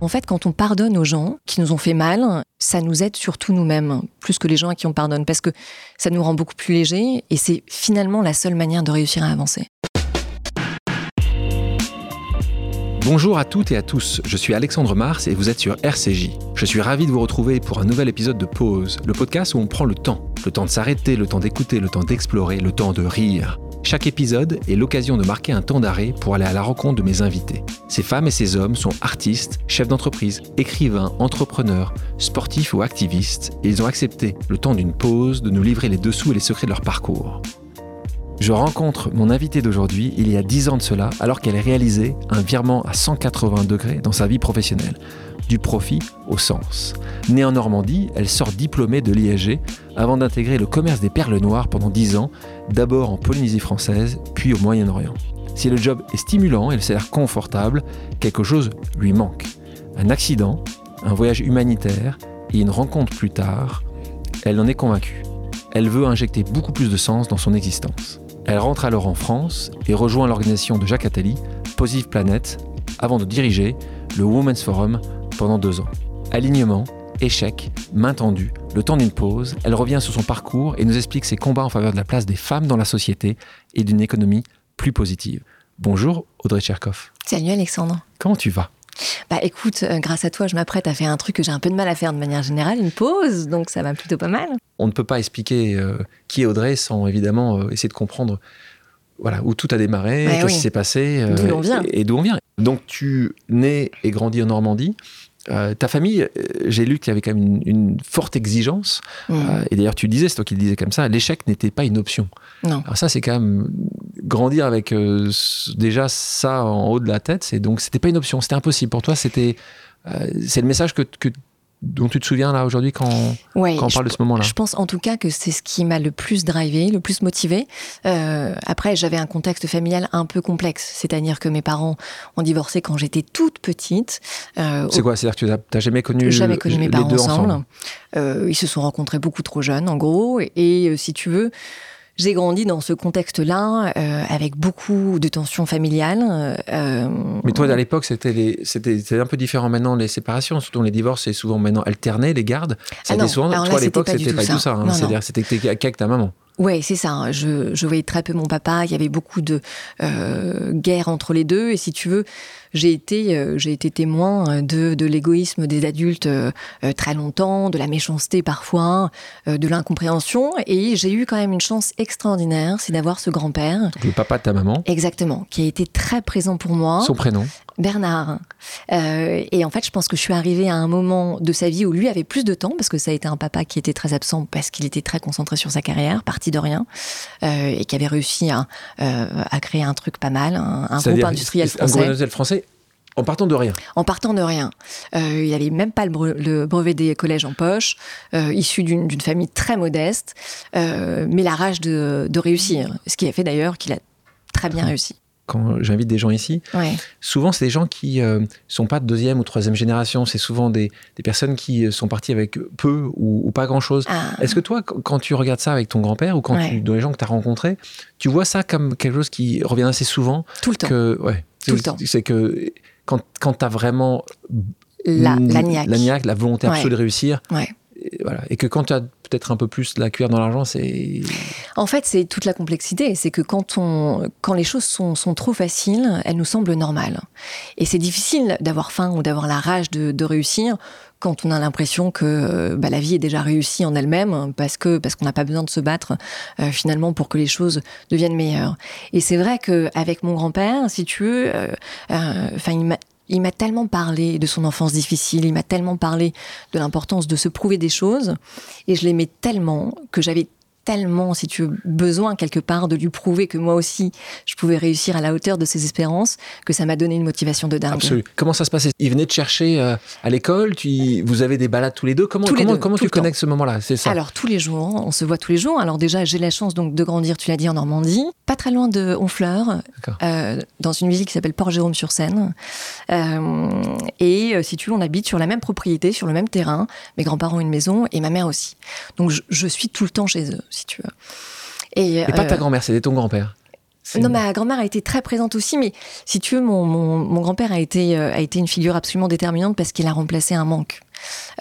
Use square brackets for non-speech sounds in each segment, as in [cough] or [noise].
En fait, quand on pardonne aux gens qui nous ont fait mal, ça nous aide surtout nous-mêmes, plus que les gens à qui on pardonne, parce que ça nous rend beaucoup plus légers et c'est finalement la seule manière de réussir à avancer. Bonjour à toutes et à tous, je suis Alexandre Mars et vous êtes sur RCJ. Je suis ravi de vous retrouver pour un nouvel épisode de Pause, le podcast où on prend le temps. Le temps de s'arrêter, le temps d'écouter, le temps d'explorer, le temps de rire. Chaque épisode est l'occasion de marquer un temps d'arrêt pour aller à la rencontre de mes invités. Ces femmes et ces hommes sont artistes, chefs d'entreprise, écrivains, entrepreneurs, sportifs ou activistes, et ils ont accepté, le temps d'une pause, de nous livrer les dessous et les secrets de leur parcours. Je rencontre mon invité d'aujourd'hui il y a 10 ans de cela, alors qu'elle réalisait un virement à 180 degrés dans sa vie professionnelle du profit au sens. Née en Normandie, elle sort diplômée de l'ISG avant d'intégrer le commerce des perles noires pendant 10 ans, d'abord en Polynésie française, puis au Moyen-Orient. Si le job est stimulant et le salaire confortable, quelque chose lui manque. Un accident, un voyage humanitaire et une rencontre plus tard, elle en est convaincue. Elle veut injecter beaucoup plus de sens dans son existence. Elle rentre alors en France et rejoint l'organisation de Jacques Attali, Positive Planet, avant de diriger le Women's Forum pendant deux ans. Alignement, échec, main tendue, le temps d'une pause, elle revient sur son parcours et nous explique ses combats en faveur de la place des femmes dans la société et d'une économie plus positive. Bonjour Audrey Tcherkov. Salut Alexandre. Comment tu vas? Bah écoute, euh, grâce à toi, je m'apprête à faire un truc que j'ai un peu de mal à faire de manière générale, une pause, donc ça va plutôt pas mal. On ne peut pas expliquer euh, qui est Audrey sans évidemment euh, essayer de comprendre voilà, où tout a démarré, qu'est-ce qui s'est passé et, et d'où on vient. Donc tu nais et grandis en Normandie. Euh, ta famille, euh, j'ai lu qu'il y avait quand même une, forte exigence. Mm. Euh, et d'ailleurs, tu disais, c'est toi qui le disais comme ça, l'échec n'était pas une option. Non. Alors ça, c'est quand même grandir avec déjà ça en haut de la tête. C'est donc c'était pas une option, c'était impossible pour toi. C'était c'est le message que, que dont tu te souviens là aujourd'hui quand, quand, on parle de ce moment-là Je pense en tout cas que c'est ce qui m'a le plus drivé, le plus motivé. Euh, après, j'avais un contexte familial un peu complexe, c'est-à-dire que mes parents ont divorcé quand j'étais toute petite. Euh, c'est quoi? C'est-à-dire que tu n'as jamais connu, jamais connu mes parents deux ensemble. Euh, ils se sont rencontrés beaucoup trop jeunes, en gros, et si tu veux, j'ai grandi dans ce contexte-là, euh, avec beaucoup de tensions familiales. Euh, Mais toi, à l'époque, c'était, un peu différent maintenant, les séparations, surtout les divorces, c'est souvent maintenant alterné, les gardes. C'était ah souvent, toi, à l'époque, c'était pas, du tout ça. Hein. C'est-à-dire c'était qu'avec ta maman. Oui, c'est ça. Je, je, voyais très peu mon papa. Il y avait beaucoup de euh, guerre entre les deux. Et si tu veux, j'ai été, euh, j'ai été témoin de, de l'égoïsme des adultes euh, euh, très longtemps, de la méchanceté parfois, de l'incompréhension. Et j'ai eu quand même une chance extraordinaire, c'est d'avoir ce grand-père. Le papa de ta maman. Exactement, qui a été très présent pour moi. Son prénom Bernard. Euh, et en fait, je pense que je suis arrivée à un moment de sa vie où lui avait plus de temps, parce que ça a été un papa qui était très absent, parce qu'il était très concentré sur sa carrière, parti de rien, euh, et qui avait réussi à, euh, à, créer un truc pas mal, un, groupe industriel français. Un groupe industriel français en partant de rien. En partant de rien. Euh, il n'avait même pas le, brevet des collèges en poche, euh, issu d'une famille très modeste, euh, mais la rage de, de, réussir. Ce qui a fait d'ailleurs qu'il a très bien réussi quand j'invite des gens ici, souvent c'est des gens qui ne euh, sont pas de deuxième ou troisième génération, c'est souvent des, des, personnes qui euh, sont parties avec peu ou, pas grand-chose. Ah. Est-ce que toi, quand tu regardes ça avec ton grand-père ou quand tu, dans les gens que tu as rencontrés, tu vois ça comme quelque chose qui revient assez souvent Tout le temps. Que, ouais, Tout le temps. C'est que quand, quand tu as vraiment la, la, niaque. la volonté absolue de réussir, voilà. Et que quand tu as peut-être un peu plus la cuillère dans l'argent, c'est. En fait, c'est toute la complexité. C'est que quand, on, quand les choses sont, sont trop faciles, elles nous semblent normales. Et c'est difficile d'avoir faim ou d'avoir la rage de, réussir quand on a l'impression que bah, la vie est déjà réussie en elle-même, parce que parce qu'on n'a pas besoin de se battre euh, finalement pour que les choses deviennent meilleures. Et c'est vrai qu'avec mon grand-père, si tu veux, euh, euh, enfin, il m'a tellement parlé de son enfance difficile, il m'a tellement parlé de l'importance de se prouver des choses, et je l'aimais tellement que j'avais tellement, si tu veux, besoin quelque part de lui prouver que moi aussi, je pouvais réussir à la hauteur de ses espérances, que ça m'a donné une motivation de dingue. Absolument. Comment ça se passait? Il venait te chercher euh, à l'école tu, Vous avez des balades tous les deux? Comment, comment, comment tu connectes ce moment-là? C'est ça Alors, tous les jours, on se voit tous les jours. Alors déjà, j'ai la chance donc de grandir, tu l'as dit, en Normandie, pas très loin de Honfleur, euh, dans une ville qui s'appelle Port-Jérôme-sur-Seine. Euh, et si tu veux, on habite sur la même propriété, sur le même terrain. Mes grands-parents ont une maison et ma mère aussi. Donc, je, je suis tout le temps chez eux si tu veux. Et, pas ta euh, grand-mère, c'était ton grand-père Non, ma grand-mère a été très présente aussi, mais si tu veux, mon, mon, grand-père a été, euh, a été une figure absolument déterminante parce qu'il a remplacé un manque.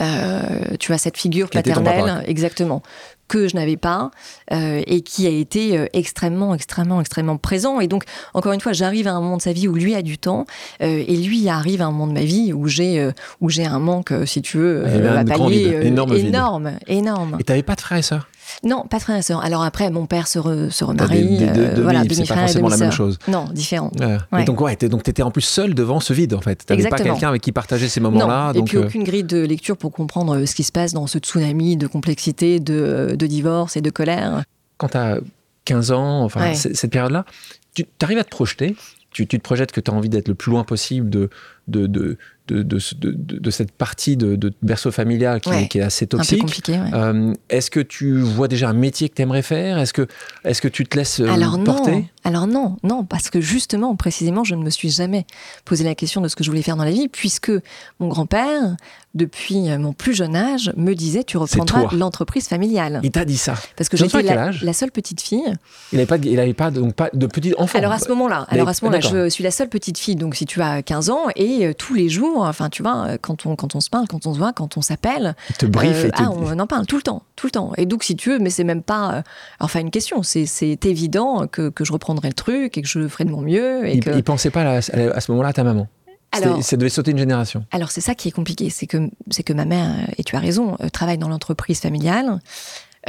Euh, tu as cette figure paternelle, exactement, que je n'avais pas euh, et qui a été extrêmement, extrêmement, extrêmement présent. Et donc, encore une fois, j'arrive à un moment de sa vie où lui a du temps et lui arrive à un moment de ma vie où j'ai j'ai un manque, si tu veux, à pallier, énorme, énorme, énorme. Et t'avais pas de frères et sœurs non, pas frère et sœur. Alors après, mon père se, se remarie. Euh, voilà, c'est pas forcément la même chose. Non, différent. Et donc, ouais, donc tu étais en plus seul devant ce vide, en fait. Tu n'avais pas quelqu'un avec qui partager ces moments-là. Et puis, euh, aucune grille de lecture pour comprendre euh, ce qui se passe dans ce tsunami de complexité, de, de divorce et de colère. Quand tu as 15 ans, enfin, cette période-là, tu arrives à te projeter? Tu, tu, te projettes que tu as envie d'être le plus loin possible de, de, de, de, de, cette partie de, berceau familial qui, est, qui est, assez toxique. compliqué. Euh, est-ce que tu vois déjà un métier que tu aimerais faire? Est-ce que, est que tu te laisses euh, Alors porter? Non. Alors non, non, parce que justement, précisément, je ne me suis jamais posé la question de ce que je voulais faire dans la vie, puisque mon grand-père, depuis euh, mon plus jeune âge, me disait tu reprendras l'entreprise familiale. Il t'a dit ça Parce que j'étais la, la, seule petite fille. Il n'avait pas, il avait pas, donc, pas de petit enfant. Alors à ce moment-là, alors à ce moment-là, je suis la seule petite fille. Donc si tu as 15 ans et tous les jours Enfin, tu vois, quand on, quand on se parle, quand on se voit, quand on s'appelle. te brief et euh, ah, on en parle tout le temps, tout le temps. Et donc, si tu veux, mais c'est même pas. Euh, enfin, une question. C'est évident que, que, je reprendrai le truc et que je ferai de mon mieux. Et il, que... pensait pas à, ce moment-là à ta maman alors, ça devait sauter une génération. Alors c'est ça qui est compliqué, c'est que c'est que ma mère et tu as raison euh, travaille dans l'entreprise familiale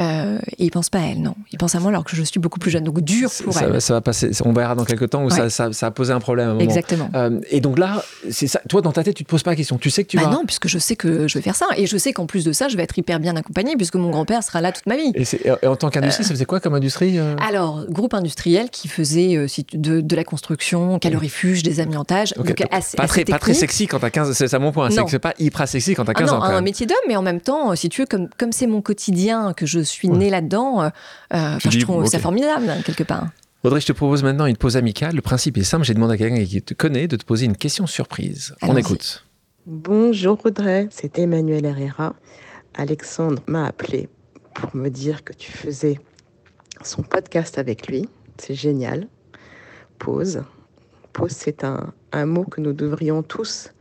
euh, et il pense pas à elle, non. Il pense à moi alors que je suis beaucoup plus jeune. Donc dur pour ça, elle. Ça va passer. On verra dans quelques temps où ça, ça, a posé un problème. À un moment. Exactement. Euh, et donc là, c'est ça. Toi, dans ta tête, tu te poses pas la question. Tu sais que tu bah vas. Non, puisque je sais que je vais faire ça. Et je sais qu'en plus de ça, je vais être hyper bien accompagnée puisque mon grand-père sera là toute ma vie. Et, en tant qu'industrie, ça faisait quoi comme industrie euh? Alors, groupe industriel qui faisait de, de, la construction, calorifuge, des amiantages. donc assez, pas, très, pas très sexy quand t'as 15 C'est ça mon point. C'est que c'est pas hyper sexy quand t'as 15 ah non, ans. un métier d'homme, mais en même temps, si tu veux, comme comme c'est mon quotidien, que je suis née là-dedans euh, euh, je trouve ça formidable, quelque part. Audrey, je te propose maintenant une pause amicale. Le principe est simple. J'ai demandé à quelqu'un qui te connaît de te poser une question surprise. On écoute. Bonjour Audrey, c'est Emmanuel Herrera. Alexandre m'a appelé pour me dire que tu faisais son podcast avec lui. C'est génial. Pause. Pause, c'est un, mot que nous devrions tous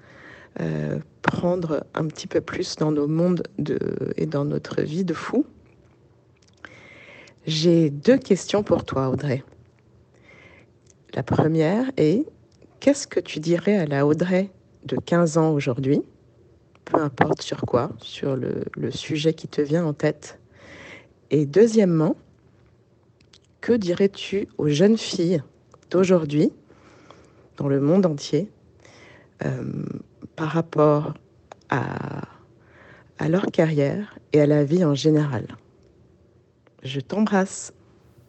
euh, prendre un petit peu plus dans nos mondes de, et dans notre vie de fou. J'ai deux questions pour toi, Audrey. La première est, qu'est-ce que tu dirais à la Audrey de 15 ans aujourd'hui, peu importe sur quoi, sur le, sujet qui te vient en tête. Et deuxièmement, que dirais-tu aux jeunes filles d'aujourd'hui, dans le monde entier, euh, par rapport à, à leur carrière et à la vie en général? Je t'embrasse.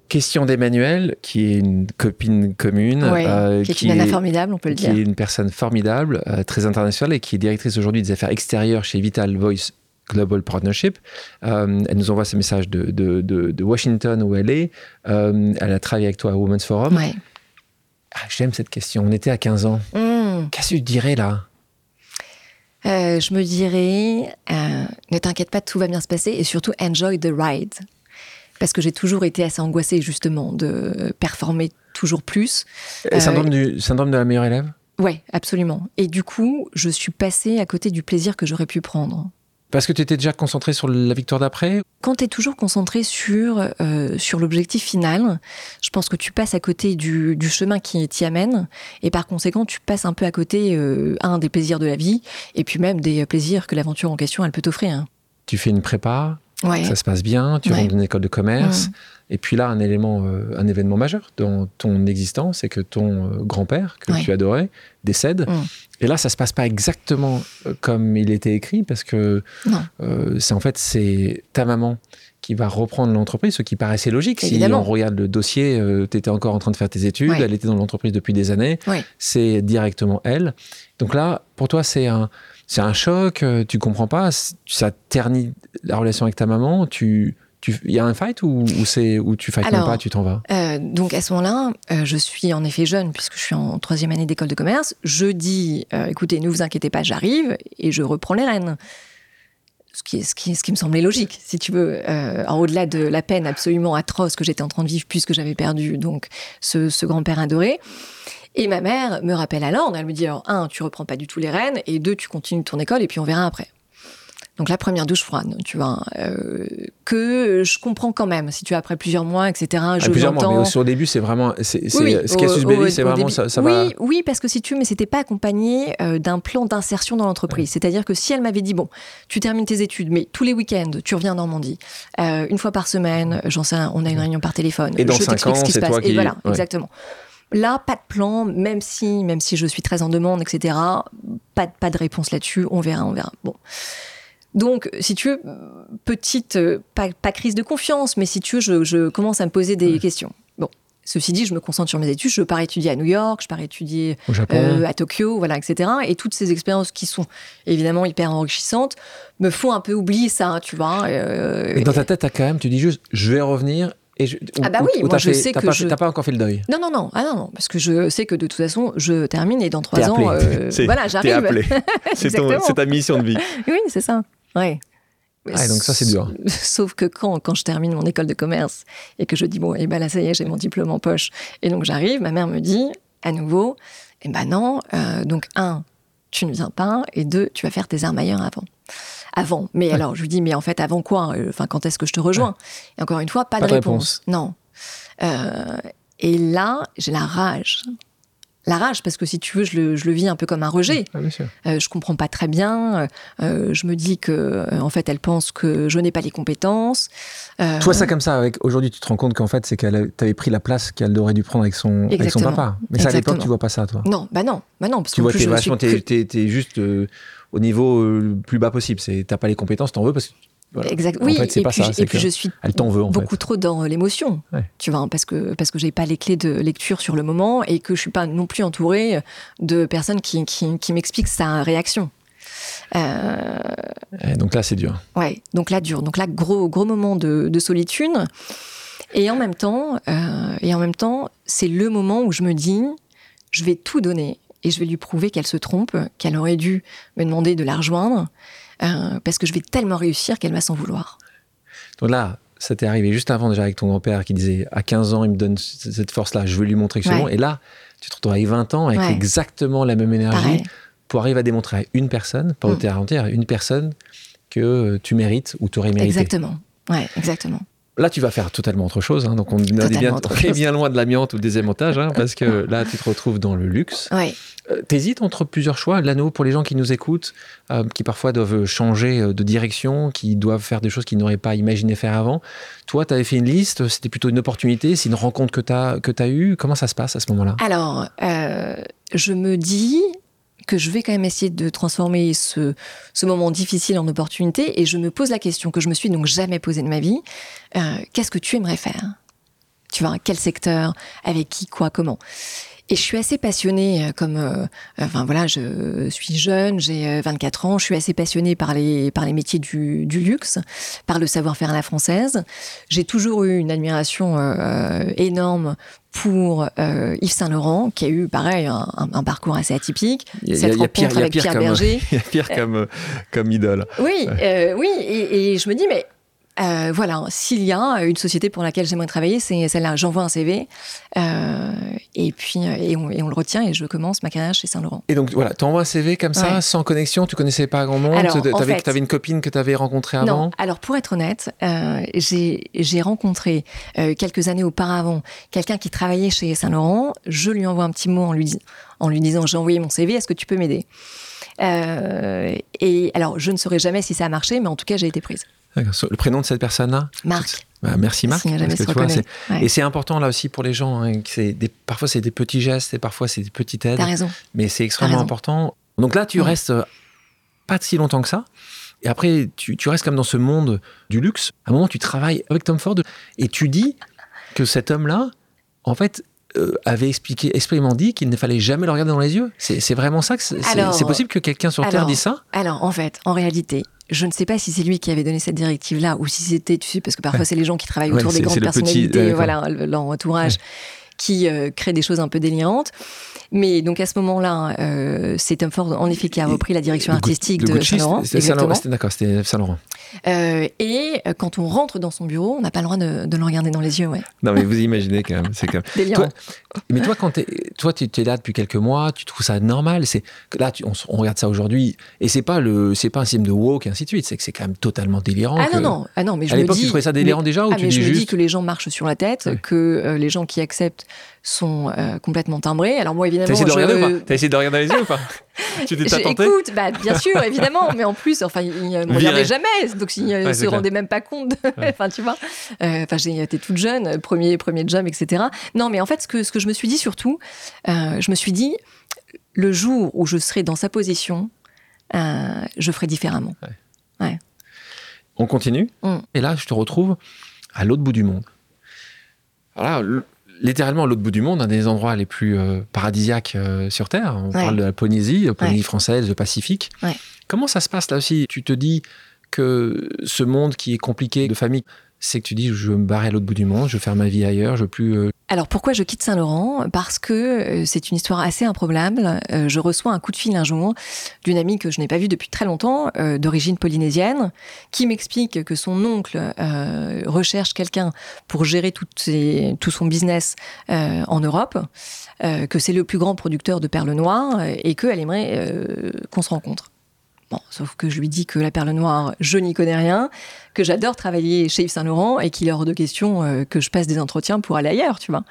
Question d'Emmanuel, qui est une copine commune. Euh, qui est une nana formidable, on peut le dire. Qui est une personne formidable, euh, très internationale et qui est directrice aujourd'hui des affaires extérieures chez Vital Voice Global Partnership. Euh, elle nous envoie ce message de, de, Washington où elle est. elle a travaillé avec toi à Women's Forum. Ouais. Ah, J'aime cette question. On était à 15 ans. Hmm. Qu'est-ce que tu dirais là? Je me dirais, ne t'inquiète pas, tout va bien se passer et surtout enjoy the ride parce que j'ai toujours été assez angoissée justement de performer toujours plus. Euh, syndrome, du, syndrome de la meilleure élève? Oui, absolument. Et du coup, je suis passée à côté du plaisir que j'aurais pu prendre. Parce que tu étais déjà concentré sur la victoire d'après? Quand tu es toujours concentré sur, euh, sur l'objectif final, je pense que tu passes à côté du, du chemin qui t'y amène. Et par conséquent, tu passes un peu à côté, euh, un, des plaisirs de la vie, et puis même des plaisirs que l'aventure en question, elle peut t'offrir. Tu fais une prépa? Ça se passe bien, tu rentres dans une école de commerce. Et puis là, un élément, euh, un événement majeur dans ton existence, c'est que ton euh, grand-père, que tu adorais, décède. Et là, ça se passe pas exactement euh, comme il était écrit, parce que c'est en fait c'est ta maman qui va reprendre l'entreprise, ce qui paraissait logique. Si on regarde le dossier, tu étais encore en train de faire tes études, elle était dans l'entreprise depuis des années, c'est directement elle. Donc là, pour toi, c'est un, c'est un choc, euh, tu comprends pas, ça ternit la relation avec ta maman, tu il y a un fight ou, c'est où tu fights pas, tu t'en vas? euh, Donc à ce moment-là, euh, je suis en effet jeune puisque je suis en troisième année d'école de commerce. Je dis, écoutez, ne vous inquiétez pas, j'arrive et je reprends les rênes. ce qui, ce, qui, ce qui me semblait logique, si tu veux, en au-delà de la peine absolument atroce que j'étais en train de vivre puisque j'avais perdu donc ce, ce grand-père adoré. Et ma mère me rappelle à l'ordre, elle me dit alors, un, tu reprends pas du tout les rênes, et deux, tu continues ton école, et puis on verra après. Donc la première douche froide, tu vois, euh, que je comprends quand même. Si tu as après plusieurs mois, etc. Ah, Je plusieurs mois, mais au, sur le début, c'est vraiment. c'est- c'est- Oui, ce susbéri, au- c'est vraiment. début. Ça, ça oui, va. oui, parce que si tu mais c'était pas accompagné euh, d'un plan d'insertion dans l'entreprise. C'est-à-dire que si elle m'avait dit bon, tu termines tes études, mais tous les week-ends, tu reviens en Normandie, euh, une fois par semaine, j'en sais, on a une réunion par téléphone. Et dans je cinq t'explique ans, ce qui se c'est passe. toi qui- Et voilà, ouais. exactement. Là, pas de plan, même si, même si je suis très en demande, etc. Pas, de- pas de réponse là-dessus. On verra, on verra. Bon. Donc, si tu veux, petite, euh, pas, pas crise de confiance, mais si tu veux, je, je commence à me poser des questions. Bon, ceci dit, je me concentre sur mes études. Je pars étudier à New York, je pars étudier Au Japon. euh, à Tokyo, voilà, etc. Et toutes ces expériences qui sont évidemment hyper enrichissantes me font un peu oublier ça, tu vois. euh, Et dans ta tête, t'as quand même, tu dis juste, je vais revenir. Et je, Ah bah ou- oui, ou moi, t'as je fait- sais que pas, je- T'as pas encore fait le deuil? Non, non, non, ah non, non, parce que je sais que de toute façon, je termine et dans trois ans, euh, [laughs] voilà, j'arrive. [laughs] C'est ton- Exactement. c'est ta mission de vie. [laughs] Oui, c'est ça. Ouais. Ah, et donc ça, c'est dur. Sauf que quand, quand je termine mon école de commerce et que je dis, bon, et ben là, ça y est, j'ai mon diplôme en poche. Et donc j'arrive, ma mère me dit, à nouveau, eh ben non, euh, donc un, tu ne viens pas, et deux, tu vas faire tes armes ailleurs avant. Avant. Mais alors, je lui dis, mais en fait, avant quoi Euh, Enfin, quand est-ce que je te rejoins? Et encore une fois, pas, Pas de de réponse. Non. Euh, et là, j'ai la rage. La rage, parce que si tu veux, je le, je le vis un peu comme un rejet. Ah. Euh, je comprends pas très bien. Euh, je me dis que, en fait, elle pense que je n'ai pas les compétences. Euh, Tu vois ça comme ça, avec aujourd'hui, tu te rends compte qu'en fait, c'est qu'elle t'avait pris la place qu'elle aurait dû prendre avec son, avec son Exactement. papa. Mais ça, à l'époque, Exactement. tu vois pas ça, toi. Non, bah non, bah non, parce Tu vois, t'es je suis juste au niveau euh, le plus bas possible. C'est, t'as pas les compétences, t'en veux parce que. voilà. Exact. En Oui, fait, c'est et pas puis, ça. et puis je suis Elle veut, en beaucoup fait. trop dans l'émotion, Ouais. tu vois, parce que parce que j'ai pas les clés de lecture sur le moment et que je suis pas non plus entourée de personnes qui qui, qui m'expliquent sa réaction. Euh, donc là, c'est dur. Ouais, donc là dur, donc là gros gros moment de, de solitude. Et en même temps, euh, et en même temps, c'est le moment où je me dis, je vais tout donner et je vais lui prouver qu'elle se trompe, qu'elle aurait dû me demander de la rejoindre, euh, parce que je vais tellement réussir qu'elle va s'en vouloir. Donc là, ça t'est arrivé juste avant déjà avec ton grand-père qui disait à 15 ans, il me donne cette force-là, je veux lui montrer que c'est Ouais. bon. Et là, tu te retrouves avec 20 ans avec Ouais. exactement la même énergie Pareil. pour arriver à démontrer à une personne, pas au Mm. terrain entier, à une personne que tu mérites ou tu aurais mérité. Exactement. Ouais, exactement. Là, tu vas faire totalement autre chose. hein. Donc, on, est bien, chose. bien loin de l'amiante ou le désémontage, hein, parce que là, tu te retrouves dans le luxe. Ouais. Euh, T'hésites entre plusieurs choix. L'anneau, pour les gens qui nous écoutent, euh, qui parfois doivent changer euh, de direction, qui doivent faire des choses qu'ils n'auraient pas imaginé faire avant. Toi, tu avais fait une liste, c'était plutôt une opportunité, c'est une rencontre que tu as, que as eue. Comment ça se passe à ce moment-là? Alors, euh, je me dis que je vais quand même essayer de transformer ce, moment difficile en opportunité. Et je me pose la question que je me suis donc jamais posée de ma vie. Euh, Qu'est-ce que tu aimerais faire? Tu vois, quel secteur? Avec qui? Quoi? Comment? Et je suis assez passionnée, euh, comme, euh, enfin voilà, je suis jeune, j'ai euh, 24 ans, je suis assez passionnée par les par métiers du, luxe, par le savoir-faire à la française. J'ai toujours eu une admiration énorme pour euh, Yves Saint Laurent, qui a eu pareil un, parcours assez atypique. Il y a- y a pire- y a avec pire Pierre comme- [laughs] Berger. Il y a pire comme, euh, comme idole. Oui, euh, oui, et, et je me dis mais euh, voilà, s'il y a une société pour laquelle j'aimerais travailler, c'est celle-là. J'envoie un CV euh, et puis euh, et on, et on le retient et je commence ma carrière chez Saint Laurent. Et donc, voilà, tu envoies un CV comme ça, Ouais. sans connexion, tu connaissais pas grand monde, tu avais, une copine que tu avais rencontrée avant Non, alors pour être honnête, euh, j'ai rencontré quelques années auparavant quelqu'un qui travaillait chez Saint Laurent. Je lui envoie un petit mot en lui, dis- en lui disant j'ai envoyé mon CV, est-ce que tu peux m'aider? Euh, Et alors je ne saurais jamais si ça a marché, mais en tout cas j'ai été prise. Le prénom de cette personne-là Marc. Bah, merci Marc. Si jamais parce que se tu vois, reconnaît. c'est- Ouais. Et c'est important là aussi pour les gens. hein, des, parfois c'est des petits gestes et parfois c'est des petites aides. T'as raison. Mais c'est extrêmement important. Donc là, tu Ouais. restes euh, pas si longtemps que ça. Et après, tu, tu restes comme dans ce monde du luxe. À un moment, tu travailles avec Tom Ford et tu dis que cet homme-là, en fait, euh, avait expliqué, expressément dit qu'il ne fallait jamais le regarder dans les yeux. C'est vraiment ça que c'est possible que quelqu'un sur Terre dise ça? Alors, en fait, en réalité, je ne sais pas si c'est lui qui avait donné cette directive-là ou si c'était, tu sais, parce que parfois c'est les gens qui travaillent Ouais, autour des grandes petit- personnalités, voilà, le- leur entourage, qui euh, crée des choses un peu délirantes. Mais donc à ce moment-là, euh, c'est Tom Ford en effet qui a repris la direction artistique de Saint Laurent. D'accord, c'était Saint Laurent. Euh, et euh, quand on rentre dans son bureau, on n'a pas le droit de, le regarder dans les yeux. Ouais. Non, mais vous imaginez quand même. C'est quand même... Toi, mais toi, quand es, toi, tu es là depuis quelques mois, tu trouves ça normal. C'est là, tu, on, regarde ça aujourd'hui, et c'est pas le, c'est pas un signe de woke et ainsi de suite. C'est que c'est quand même totalement délirant. Ah non, non, ah non, mais je à l'époque, tu trouvais ça délirant déjà ou ah, tu mais dis je juste... me dis que les gens marchent sur la tête, que euh, les gens qui acceptent sont complètement timbrés. Alors moi, évidemment, t'as essayé de regarder ou pas? T'as essayé de regarder dans les yeux ou pas? [laughs] Tu t'es tenté? Écoute, bah, bien sûr, [laughs] évidemment, mais en plus, enfin, il ne me regardait jamais, donc il ne se rendait même pas compte. [laughs] enfin, tu vois. Enfin, j'étais toute jeune, premier, premier job, etc. Non, mais en fait, ce que, ce que je me suis dit surtout, euh, je me suis dit, le jour où je serai dans sa position, euh, je ferai différemment. Ouais. On continue? Mm. Et là, je te retrouve à l'autre bout du monde. Voilà, littéralement à l'autre bout du monde, un des endroits les plus euh, paradisiaques sur Terre. On parle de la Polynésie, la Polynésie française, le Pacifique. Comment ça se passe là aussi? Tu te dis que ce monde qui est compliqué de famille, c'est que tu dis je veux me barrer à l'autre bout du monde, je veux faire ma vie ailleurs, je veux plus. Euh, Alors pourquoi je quitte Saint-Laurent? Parce que euh, c'est une histoire assez improbable. Euh, je reçois un coup de fil un jour d'une amie que je n'ai pas vue depuis très longtemps, d'origine polynésienne, qui m'explique que son oncle recherche quelqu'un pour gérer tout son business en Europe, que c'est le plus grand producteur de perles noires et qu'elle aimerait qu'on se rencontre. Bon, sauf que je lui dis que la perle noire, je n'y connais rien, que j'adore travailler chez Yves Saint Laurent et qu'il est hors de question euh, que je passe des entretiens pour aller ailleurs, tu vois.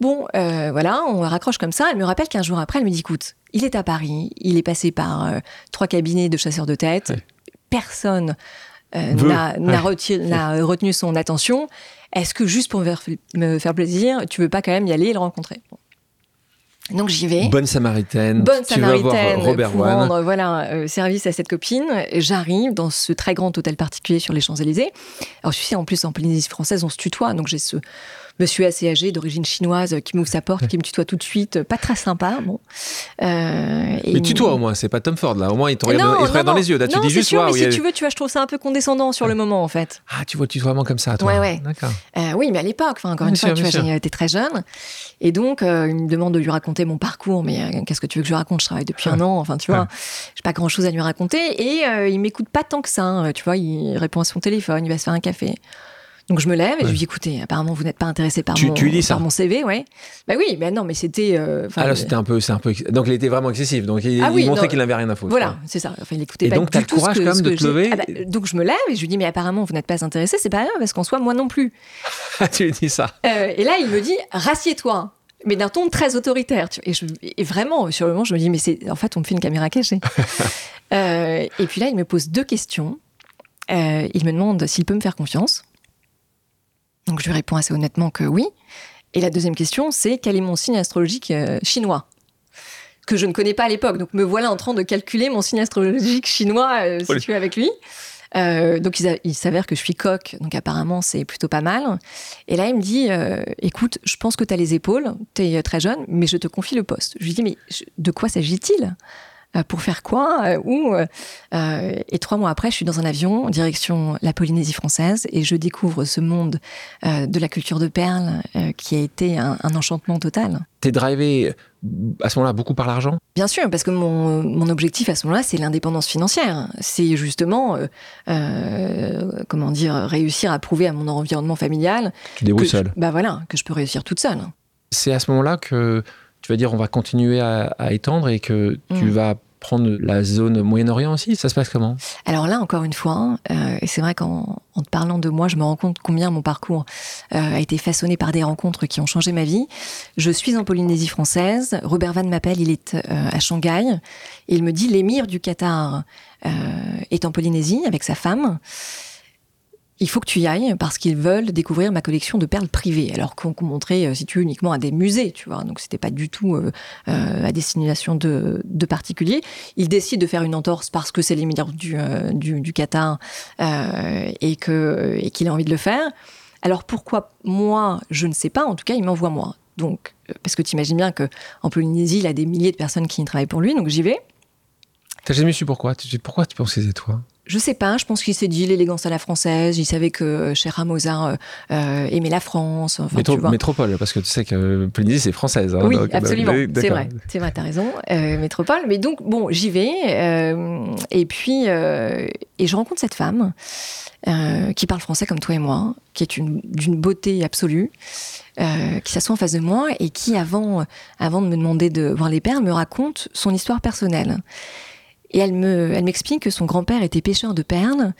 Bon, euh, voilà, on raccroche comme ça. Elle me rappelle qu'un jour après, elle me dit écoute, il est à Paris, il est passé par euh, trois cabinets de chasseurs de tête, personne n'a retenu, son attention. Est-ce que juste pour me faire plaisir, tu veux pas quand même y aller et le rencontrer? Donc j'y vais. Bonne samaritaine. Bonne samaritaine. Tu Robert pour rendre voilà, euh, service à cette copine. J'arrive dans ce très grand hôtel particulier sur les Champs-Élysées. Alors je suis en plus en Polynésie française, on se tutoie. Donc j'ai ce monsieur assez âgé d'origine chinoise qui m'ouvre sa porte, qui me tutoie tout de suite. Pas très sympa. Bon. Euh, mais tutoie au moins, c'est pas Tom Ford là. Au moins il te regarde, dans les yeux. Là, tu dis juste sûr, mais si tu veux, tu vois, je trouve ça un peu condescendant sur le moment en fait. Ah, tu vois tu vraiment comme ça, toi. Ouais, ouais. D'accord. Euh, oui, mais à l'époque, enfin encore une fois, tu vois, j'étais très jeune. Et donc, il me demande de lui raconter mon parcours, mais euh, qu'est-ce que tu veux que je lui raconte? Je travaille depuis un an, enfin, tu vois, j'ai pas grand chose à lui raconter. Et euh, il m'écoute pas tant que ça, hein, tu vois, il répond à son téléphone, il va se faire un café. Donc je me lève et je lui dis écoutez, apparemment vous n'êtes pas intéressé par, mon, par mon CV, ouais. Bah oui, mais non, mais c'était. Euh, Alors c'était un peu, c'est un peu. Donc il était vraiment excessif. Donc il, ah montrait qu'il n'avait rien à foutre. Voilà, c'est ça. Enfin il écoutait et pas donc t'as le courage quand même de te lever. Ah bah, donc je me lève et je lui dis mais apparemment vous n'êtes pas intéressé, c'est pas grave parce qu'en soi moi non plus. [laughs] tu lui dis ça. et là il me dit rassieds-toi mais d'un ton très autoritaire. Et, je, et, vraiment, sur le moment, je me dis, mais c'est en fait, on me fait une caméra cachée. [laughs] euh, et puis là, il me pose deux questions. Euh, il me demande s'il peut me faire confiance. Donc je lui réponds assez honnêtement que oui. Et la deuxième question, c'est quel est mon signe astrologique euh, chinois? Que je ne connais pas à l'époque. Donc me voilà en train de calculer mon signe astrologique chinois euh, si tu es avec lui. Euh, donc il, s'avère que je suis coq, donc apparemment c'est plutôt pas mal. Et là il me dit, euh, écoute, je pense que tu as les épaules, tu es très jeune, mais je te confie le poste. Je lui dis, mais de quoi s'agit-il? Pour faire quoi Où Et trois mois après, je suis dans un avion direction la Polynésie française et je découvre ce monde de la culture de perles qui a été un, un enchantement total. T'es drivé à ce moment-là beaucoup par l'argent? Bien sûr, parce que mon, mon objectif à ce moment-là, c'est l'indépendance financière. C'est justement, euh, euh, comment dire, réussir à prouver à mon environnement familial. Tu débrouilles seule. Bah voilà, que je peux réussir toute seule. C'est à ce moment-là que tu vas dire on va continuer à, étendre et que tu mm. vas prendre la zone Moyen-Orient aussi Ça se passe comment? Alors là, encore une fois, euh, et c'est vrai qu'en te parlant de moi, je me rends compte combien mon parcours euh, a été façonné par des rencontres qui ont changé ma vie. Je suis en Polynésie française. Robert Van m'appelle, il est euh, à Shanghai. Et il me dit l'émir du Qatar est en Polynésie avec sa femme il faut que tu y ailles parce qu'ils veulent découvrir ma collection de perles privées, alors qu'on montrait, euh, si tu uniquement à des musées, tu vois. Donc c'était pas du tout euh, euh, à destination de, particuliers. Ils décident de faire une entorse parce que c'est l'émir du, du, Qatar et qu'il a envie de le faire. Alors pourquoi moi, je ne sais pas. En tout cas, il m'envoie moi. Donc parce que tu imagines bien que en Polynésie, il a des milliers de personnes qui y travaillent pour lui. Donc j'y vais. T'as jamais su pourquoi? Pourquoi tu penses que toi? Je sais pas, je pense qu'il s'est dit l'élégance à la française. Il savait que cher Mozart aimait la France. métropole, parce que tu sais que Polynésie c'est française. Hein, oui, absolument. c'est vrai, c'est vrai, t'as raison. métropole. Mais donc bon, j'y vais et puis et je rencontre cette femme qui parle français comme toi et moi, qui est d'une beauté absolue. Euh, qui s'assoit en face de moi et qui, avant, avant de me demander de voir les perles, me raconte son histoire personnelle. Et elle me, elle m'explique que son grand-père était pêcheur de perles,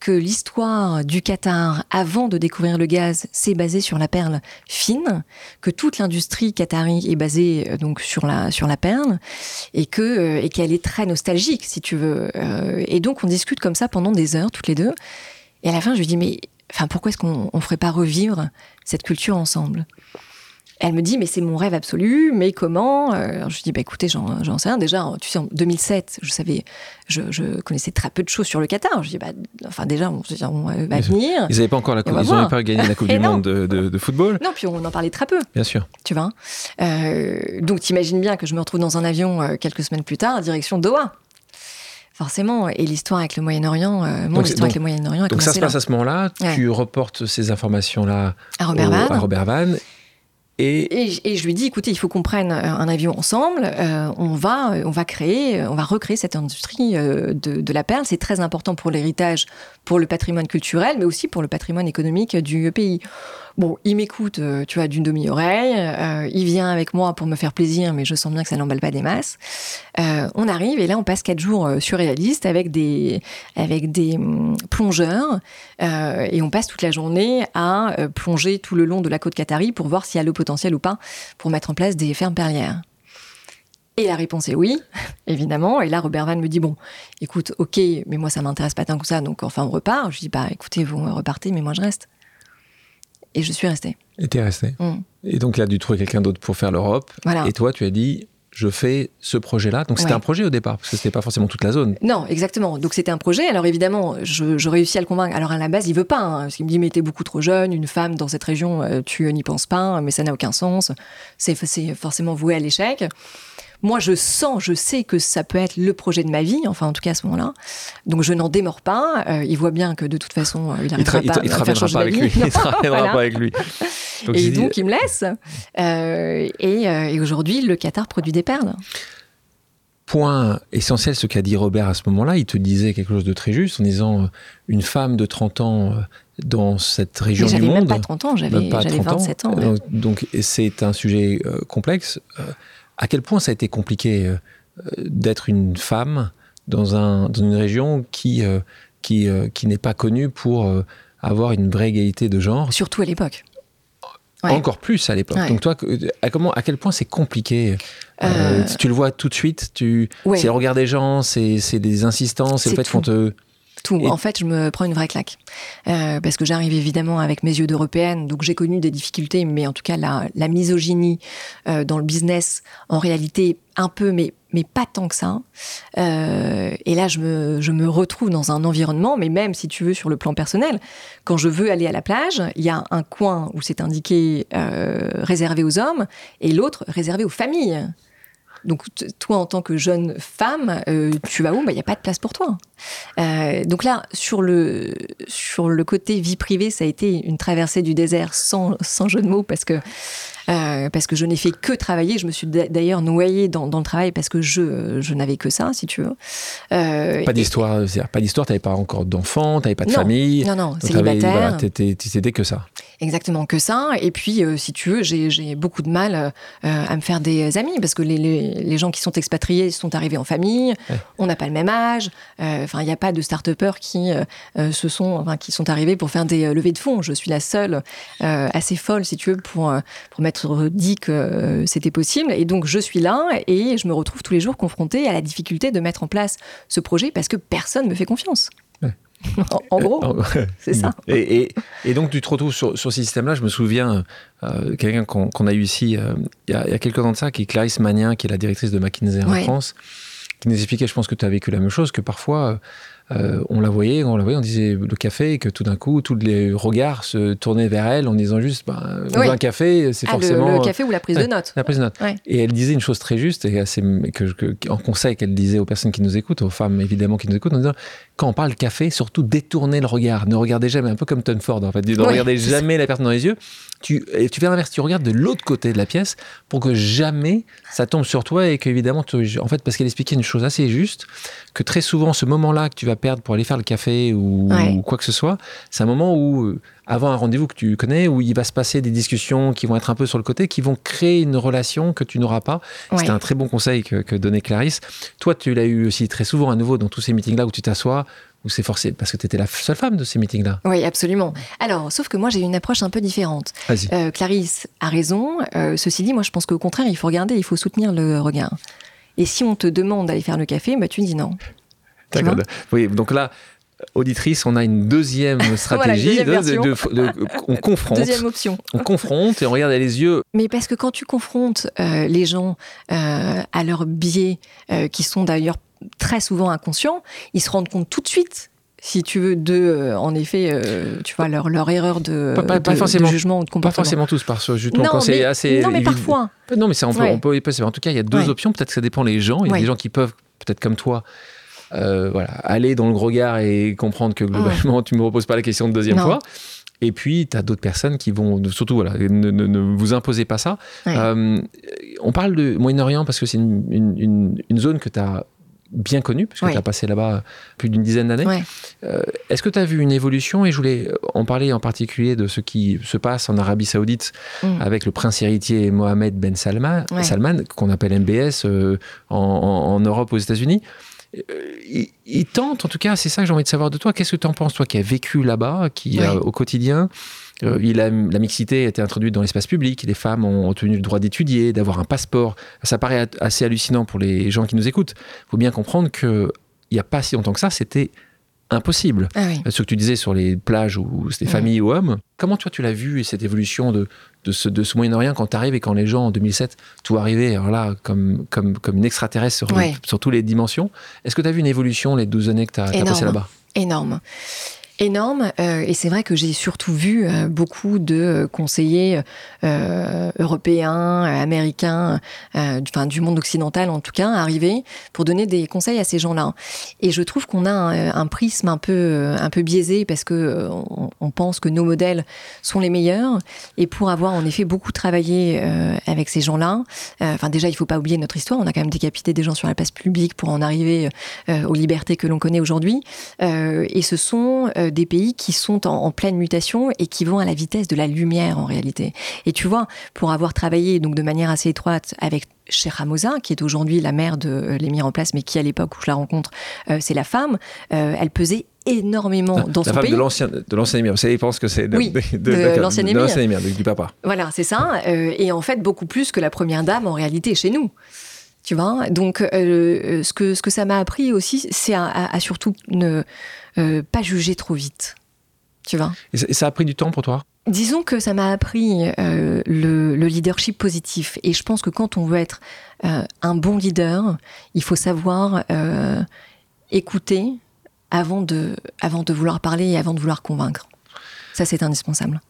que l'histoire du Qatar avant de découvrir le gaz s'est basée sur la perle fine, que toute l'industrie qatari est basée euh, donc sur la sur la perle et que euh, et qu'elle est très nostalgique si tu veux. et donc on discute comme ça pendant des heures toutes les deux. Et à la fin je lui dis mais enfin pourquoi est-ce qu'on ne ferait pas revivre cette culture ensemble? Elle me dit, mais c'est mon rêve absolu, mais comment euh, Alors je lui dis, bah, écoutez, j'en sais rien. Déjà, tu sais, en 2007, je savais, je, connaissais très peu de choses sur le Qatar. Je dis, bah, enfin, déjà, on, va venir. Ils n'avaient pas encore la coupe, ils n'avaient pas gagné la Coupe [laughs] du Monde de, football. Non, puis on en parlait très peu. Bien sûr. Tu vois euh, Donc, t'imagines bien que je me retrouve dans un avion euh, quelques semaines plus tard, direction Doha forcément. Et l'histoire avec le Moyen-Orient, euh, mon histoire avec le Moyen-Orient. Donc ça se passe à ce moment-là. Tu reportes ces informations-là à Robert, Van. à Robert Van. Et... Je lui dis, écoutez, il faut qu'on prenne euh, un avion ensemble. Euh, on va, on va créer, on va recréer cette industrie de, la perle. C'est très important pour l'héritage, pour le patrimoine culturel, mais aussi pour le patrimoine économique du pays. Bon, il m'écoute, euh, tu vois, d'une demi-oreille. Euh, il vient avec moi pour me faire plaisir, mais je sens bien que ça n'emballe pas des masses. Euh, on arrive et là, on passe quatre jours surréalistes avec des, avec des hum, plongeurs et on passe toute la journée à plonger tout le long de la côte Qatari pour voir s'il y a le potentiel ou pas pour mettre en place des fermes perlières. Et la réponse est oui, [laughs] évidemment. Et là, Robert Van me dit bon, écoute, ok, mais moi ça m'intéresse pas tant que ça, donc enfin on repart. Je dis bah écoutez, vous repartez, mais moi je reste. Et je suis restée. Et t'es restée. Mm. Et donc, il a dû trouver quelqu'un d'autre pour faire l'Europe. Et toi, tu as dit, je fais ce projet-là. Donc c'était un projet au départ, parce que c'était pas forcément toute la zone. Non, exactement. Donc c'était un projet. Alors évidemment, je, réussis à le convaincre. Alors à la base, il veut pas, hein, parce qu'il me dit mais t'es beaucoup trop jeune, une femme dans cette région, euh, tu n'y penses pas, mais ça n'a aucun sens. C'est forcément voué à l'échec. Moi, je sens, je sais que ça peut être le projet de ma vie, enfin en tout cas à ce moment-là. Donc je n'en démords pas. Euh, il voit bien que de toute façon, euh, il n'arrivera pas, il à faire [laughs] pas avec lui. il travaillera pas avec lui. et donc il me laisse. Euh, et, aujourd'hui, le Qatar produit des perles point essentiel, ce qu'a dit Robert à ce moment-là, il te disait quelque chose de très juste en disant une femme de 30 ans dans cette région du monde. J'avais même pas 30 ans, j'avais 27 ans. Donc c'est un sujet complexe à quel point ça a été compliqué euh, d'être une femme dans, un, dans une région qui, euh, qui, euh, qui n'est pas connue pour avoir une vraie égalité de genre? Surtout à l'époque. Encore plus à l'époque. Donc toi, à, comment, à quel point c'est compliqué Tu le vois tout de suite. Tu, c'est le regard des gens, c'est, des insistances, c'est le fait qu'on te tout. En fait, je me prends une vraie claque. Euh, parce que j'arrive évidemment avec mes yeux d'européenne, donc j'ai connu des difficultés, mais en tout cas, la, la misogynie euh, dans le business, en réalité, un peu, mais, mais pas tant que ça. Euh, et là, je me, je me retrouve dans un environnement, mais même si tu veux, sur le plan personnel, quand je veux aller à la plage, il y a un coin où c'est indiqué réservé aux hommes et l'autre réservé aux familles. Donc toi, en tant que jeune femme, euh, tu vas où? Il bah, a pas de place pour toi. Euh, donc là, sur le, sur le côté vie privée, ça a été une traversée du désert sans, sans jeu de mots parce que euh, parce que je n'ai fait que travailler. Je me suis d'ailleurs noyée dans, dans, le travail parce que je, je n'avais que ça, si tu veux. Euh, pas d'histoire, pas d'histoire. T'avais pas encore d'enfants, t'avais pas de famille. Non, non, célibataire. Voilà, que ça. Exactement que ça. Et puis, euh, si tu veux, j'ai beaucoup de mal à me faire des amis parce que les, les, les, gens qui sont expatriés sont arrivés en famille. On n'a pas le même âge. Enfin, il n'y a pas de start-upers qui se sont, enfin, qui sont arrivés pour faire des levées de fonds. Je suis la seule assez folle, si tu veux, pour pour mettre dit que euh, c'était possible. Et donc, je suis là et je me retrouve tous les jours confrontée à la difficulté de mettre en place ce projet parce que personne ne me fait confiance. en, gros, c'est ça. Et, donc, tu te retrouves sur, ce système-là. Je me souviens, euh, quelqu'un qu'on a eu ici euh, il, y a, quelques temps de ça, qui est Clarisse Magnin, qui est la directrice de McKinsey en France, qui nous expliquait, je pense que tu as vécu la même chose, que parfois, euh, on la voyait, on la voyait, on disait le café, et que tout d'un coup, tous les regards se tournaient vers elle en disant juste, ben, on Oui. veut un café, c'est Ah, forcément. le, le café ou la prise Ouais, de notes. La prise de notes. Ouais. Et elle disait une chose très juste, et assez, que, que- en conseil qu'elle disait aux personnes qui nous écoutent, aux femmes évidemment qui nous écoutent, en disant quand on parle café, surtout détournez le regard. Ne regardez jamais, un peu comme Tom Ford en fait. Ne regardez jamais la personne dans les yeux. Tu, et tu fais l'inverse, tu regardes de l'autre côté de la pièce pour que jamais ça tombe sur toi et qu'évidemment, en fait, parce qu'elle expliquait une chose assez juste, que très souvent, ce moment-là que tu vas perdre pour aller faire le café ou, Ouais. ou quoi que ce soit, c'est un moment où, euh, avant un rendez-vous que tu connais, où il va se passer des discussions qui vont être un peu sur le côté, qui vont créer une relation que tu n'auras pas. Ouais. C'était un très bon conseil que, que donnait Clarisse. Toi, tu l'as eu aussi très souvent à nouveau dans tous ces meetings-là où tu t'assois, où c'est forcé, parce que tu étais la seule femme de ces meetings-là. Oui, absolument. Alors, sauf que moi, j'ai une approche un peu différente. Euh, Clarisse a raison. Euh, ceci dit, moi, je pense qu'au contraire, il faut regarder, il faut soutenir le regard. Et si on te demande d'aller faire le café, bah, tu dis non. D'accord. Oui, donc là, auditrice, on a une deuxième [laughs] stratégie. deuxième de- version. de- de- de- on [laughs] confronte. Deuxième option. On confronte et on regarde les yeux. Mais parce que quand tu confrontes euh, les gens euh, à leurs biais, euh, qui sont d'ailleurs très souvent inconscients, ils se rendent compte tout de suite. Si tu veux, de, euh, en effet, euh, tu vois, leur, leur erreur de, Pas- pas- pas de- forcément. de jugement ou de Pas comportement. forcément tous, parce que justement, Non, quand c'est mais, assez. non, mais parfois. Non, mais ça, on peut, Ouais. on peut y passer. En tout cas, il y a deux Ouais. options. Peut-être que ça dépend des gens. Il y a Ouais. des gens qui peuvent, peut-être comme toi, euh, voilà, aller dans le regard et comprendre que globalement, tu ne me reposes pas la question de deuxième Non. fois. Et puis, tu as d'autres personnes qui vont, surtout, voilà, ne, ne- ne vous imposez pas ça. Euh, on parle de Moyen-Orient parce que c'est une, une- une- une zone que tu as bien connue, parce que Ouais. tu as passé là-bas plus d'une dizaine d'années. Ouais. Euh, Est-ce que tu as vu une évolution? Et je voulais en parler en particulier de ce qui se passe en Arabie Saoudite Mm. avec le prince héritier Mohamed Ben Salman, Ouais. Salman qu'on appelle MBS euh, en, Europe, aux États-Unis. Euh, il, il tente, en tout cas, c'est ça que j'ai envie de savoir de toi. Qu'est-ce que tu en penses, toi qui as vécu là-bas, qui euh, au quotidien? Euh, il a, la mixité a été introduite dans l'espace public, les femmes ont obtenu le droit d'étudier, d'avoir un passeport. Ça paraît assez hallucinant pour les gens qui nous écoutent. Il faut bien comprendre qu'il n'y a pas si longtemps que ça, c'était impossible. Ah oui. Ce que tu disais sur les plages où c'était famille ou hommes, comment toi tu l'as vu cette évolution de, de ce, de ce Moyen-Orient quand tu arrives et quand les gens en 2007, tout arrivait alors là comme, comme, comme une extraterrestre sur, sur toutes les dimensions Est-ce que tu as vu une évolution les 12 années que tu as, Énorme. passé là-bas? Énorme. Énorme. euh, et c'est vrai que j'ai surtout vu euh, beaucoup de euh, conseillers européens, américains, du, monde occidental en tout cas, arriver pour donner des conseils à ces gens-là. Et je trouve qu'on a un, prisme un peu, un peu biaisé parce que on, pense que nos modèles sont les meilleurs. Et pour avoir en effet beaucoup travaillé avec ces gens-là, enfin déjà il faut pas oublier notre histoire. On a quand même décapité des gens sur la place publique pour en arriver aux libertés que l'on connaît aujourd'hui. Et ce sont euh, des pays qui sont en, en pleine mutation et qui vont à la vitesse de la lumière en réalité. Et tu vois, pour avoir travaillé donc de manière assez étroite avec Cheikh qui est aujourd'hui la mère de euh, l'émir en place, mais qui à l'époque où je la rencontre, euh, c'est la femme, elle pesait énormément dans La son femme pays. de l'ancien de l'ancien émir. Vous savez, que c'est de, Oui, de, l'ancien émir. du, papa. Voilà, c'est ça. Et en fait, beaucoup plus que la première dame en réalité chez nous. Tu vois Donc, euh, ce, que, ce que ça m'a appris aussi, c'est à, à- à surtout ne euh, pas juger trop vite. Tu vois? Et ça, et ça a pris du temps pour toi? Disons que ça m'a appris euh, le, le leadership positif. Et je pense que quand on veut être euh, un bon leader, il faut savoir euh, écouter avant de, avant de vouloir parler et avant de vouloir convaincre. Ça, c'est indispensable.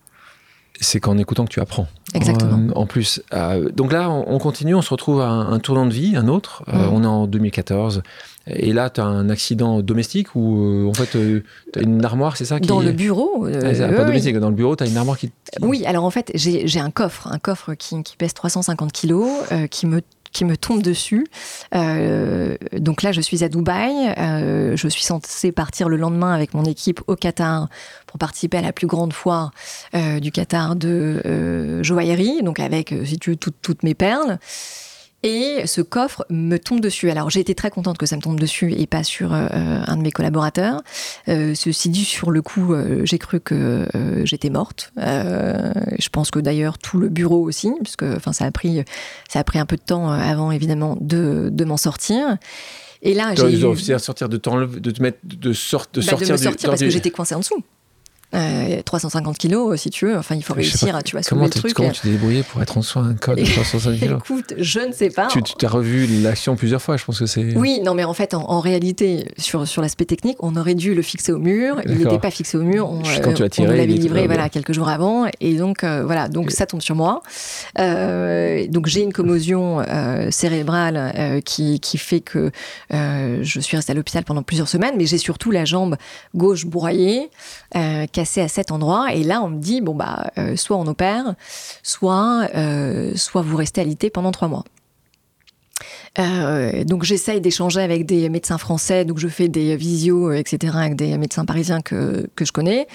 C'est qu'en écoutant que tu apprends. Exactement. En plus, euh, donc là, on, on continue, on se retrouve à un, un tournant de vie, un autre. Euh, on est en 2014. Et là, tu as un accident domestique où, euh, en fait, tu as une armoire, c'est ça qui... Dans le bureau. Ah, pas oui. domestique, dans le bureau, tu as une armoire qui. Oui, alors en fait, j'ai un coffre, un coffre qui, qui pèse 350 kilos, qui me qui me tombe dessus. Euh, donc là, je suis à Dubaï. Euh, je suis censée partir le lendemain avec mon équipe au Qatar pour participer à la plus grande foire euh, du Qatar de euh, joaillerie, donc avec, euh, si tu veux, toutes- toutes mes perles. Et ce coffre me tombe dessus. Alors j'ai été très contente que ça me tombe dessus et pas sur euh, un de mes collaborateurs. Euh, ceci dit, sur le coup, euh, j'ai cru que euh, j'étais morte. Euh, je pense que d'ailleurs tout le bureau aussi, puisque enfin ça a pris ça a pris un peu de temps euh, avant évidemment de, de m'en sortir. Et là, j'ai dois eu- sortir de, de te mettre, de, sort- de bah, sortir de me du- sortir parce du- que j'étais coincée en dessous. 350 kilos, si tu veux. Enfin, il faut réussir, tu vois, comment le truc. Comment tu t'es débrouillé pour être en soin un col de [laughs] 350 kilos Écoute, je ne sais pas. Tu t'as revu l'action plusieurs fois, je pense que c'est. Oui, non, mais en fait, en, réalité, sur, sur l'aspect technique, on aurait dû le fixer au mur. Il n'était pas fixé au mur. On, Quand tu as tiré, on l'avait livré voilà, quelques jours avant. Et donc, voilà, donc ça tombe sur moi. donc, j'ai une commotion cérébrale qui, qui, fait que je suis restée à l'hôpital pendant plusieurs semaines, mais j'ai surtout la jambe gauche broyée, euh, à cet endroit. Et là, on me dit bon bah, euh, soit on opère, soit euh, soit vous restez alité pendant trois mois. donc j'essaye d'échanger avec des médecins français, donc je fais des visios, etc., avec des médecins parisiens que, que je connais.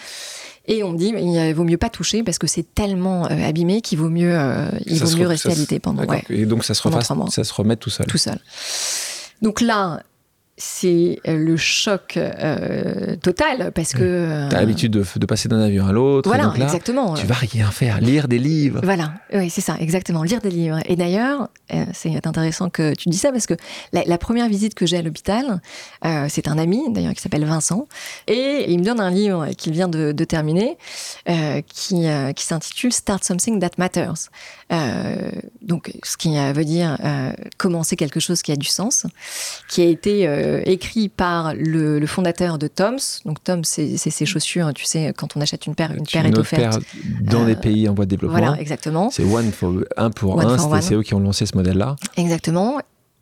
Et on me dit, il vaut mieux pas toucher parce que c'est tellement abîmé qu'il vaut mieux, il vaut mieux rester alité pendant. Ouais, et donc ça se, refasse, ça se remet tout seul. Tout seul. Donc là, c'est euh, le choc euh, total parce que. Euh, T'as l'habitude de, passer d'un avion à l'autre. Voilà, exactement. Tu vas rien faire, lire des livres. Voilà, oui, c'est ça, exactement, lire des livres. Et d'ailleurs, c'est intéressant que tu dis ça parce que la, première visite que j'ai à l'hôpital, c'est un ami d'ailleurs qui s'appelle Vincent et il me donne un livre qu'il vient de, terminer qui, qui s'intitule Start Something That Matters. Donc, ce qui veut dire commencer quelque chose qui a du sens, qui a été euh, écrit par le, fondateur de Tom's. Donc Tom's, c'est ses chaussures, hein, tu sais, quand on achète une paire, une paire est offerte. dans les euh, pays en voie de développement. Voilà, exactement. C'est one for un pour un, c'est eux qui ont lancé ce modèle-là. Exactement.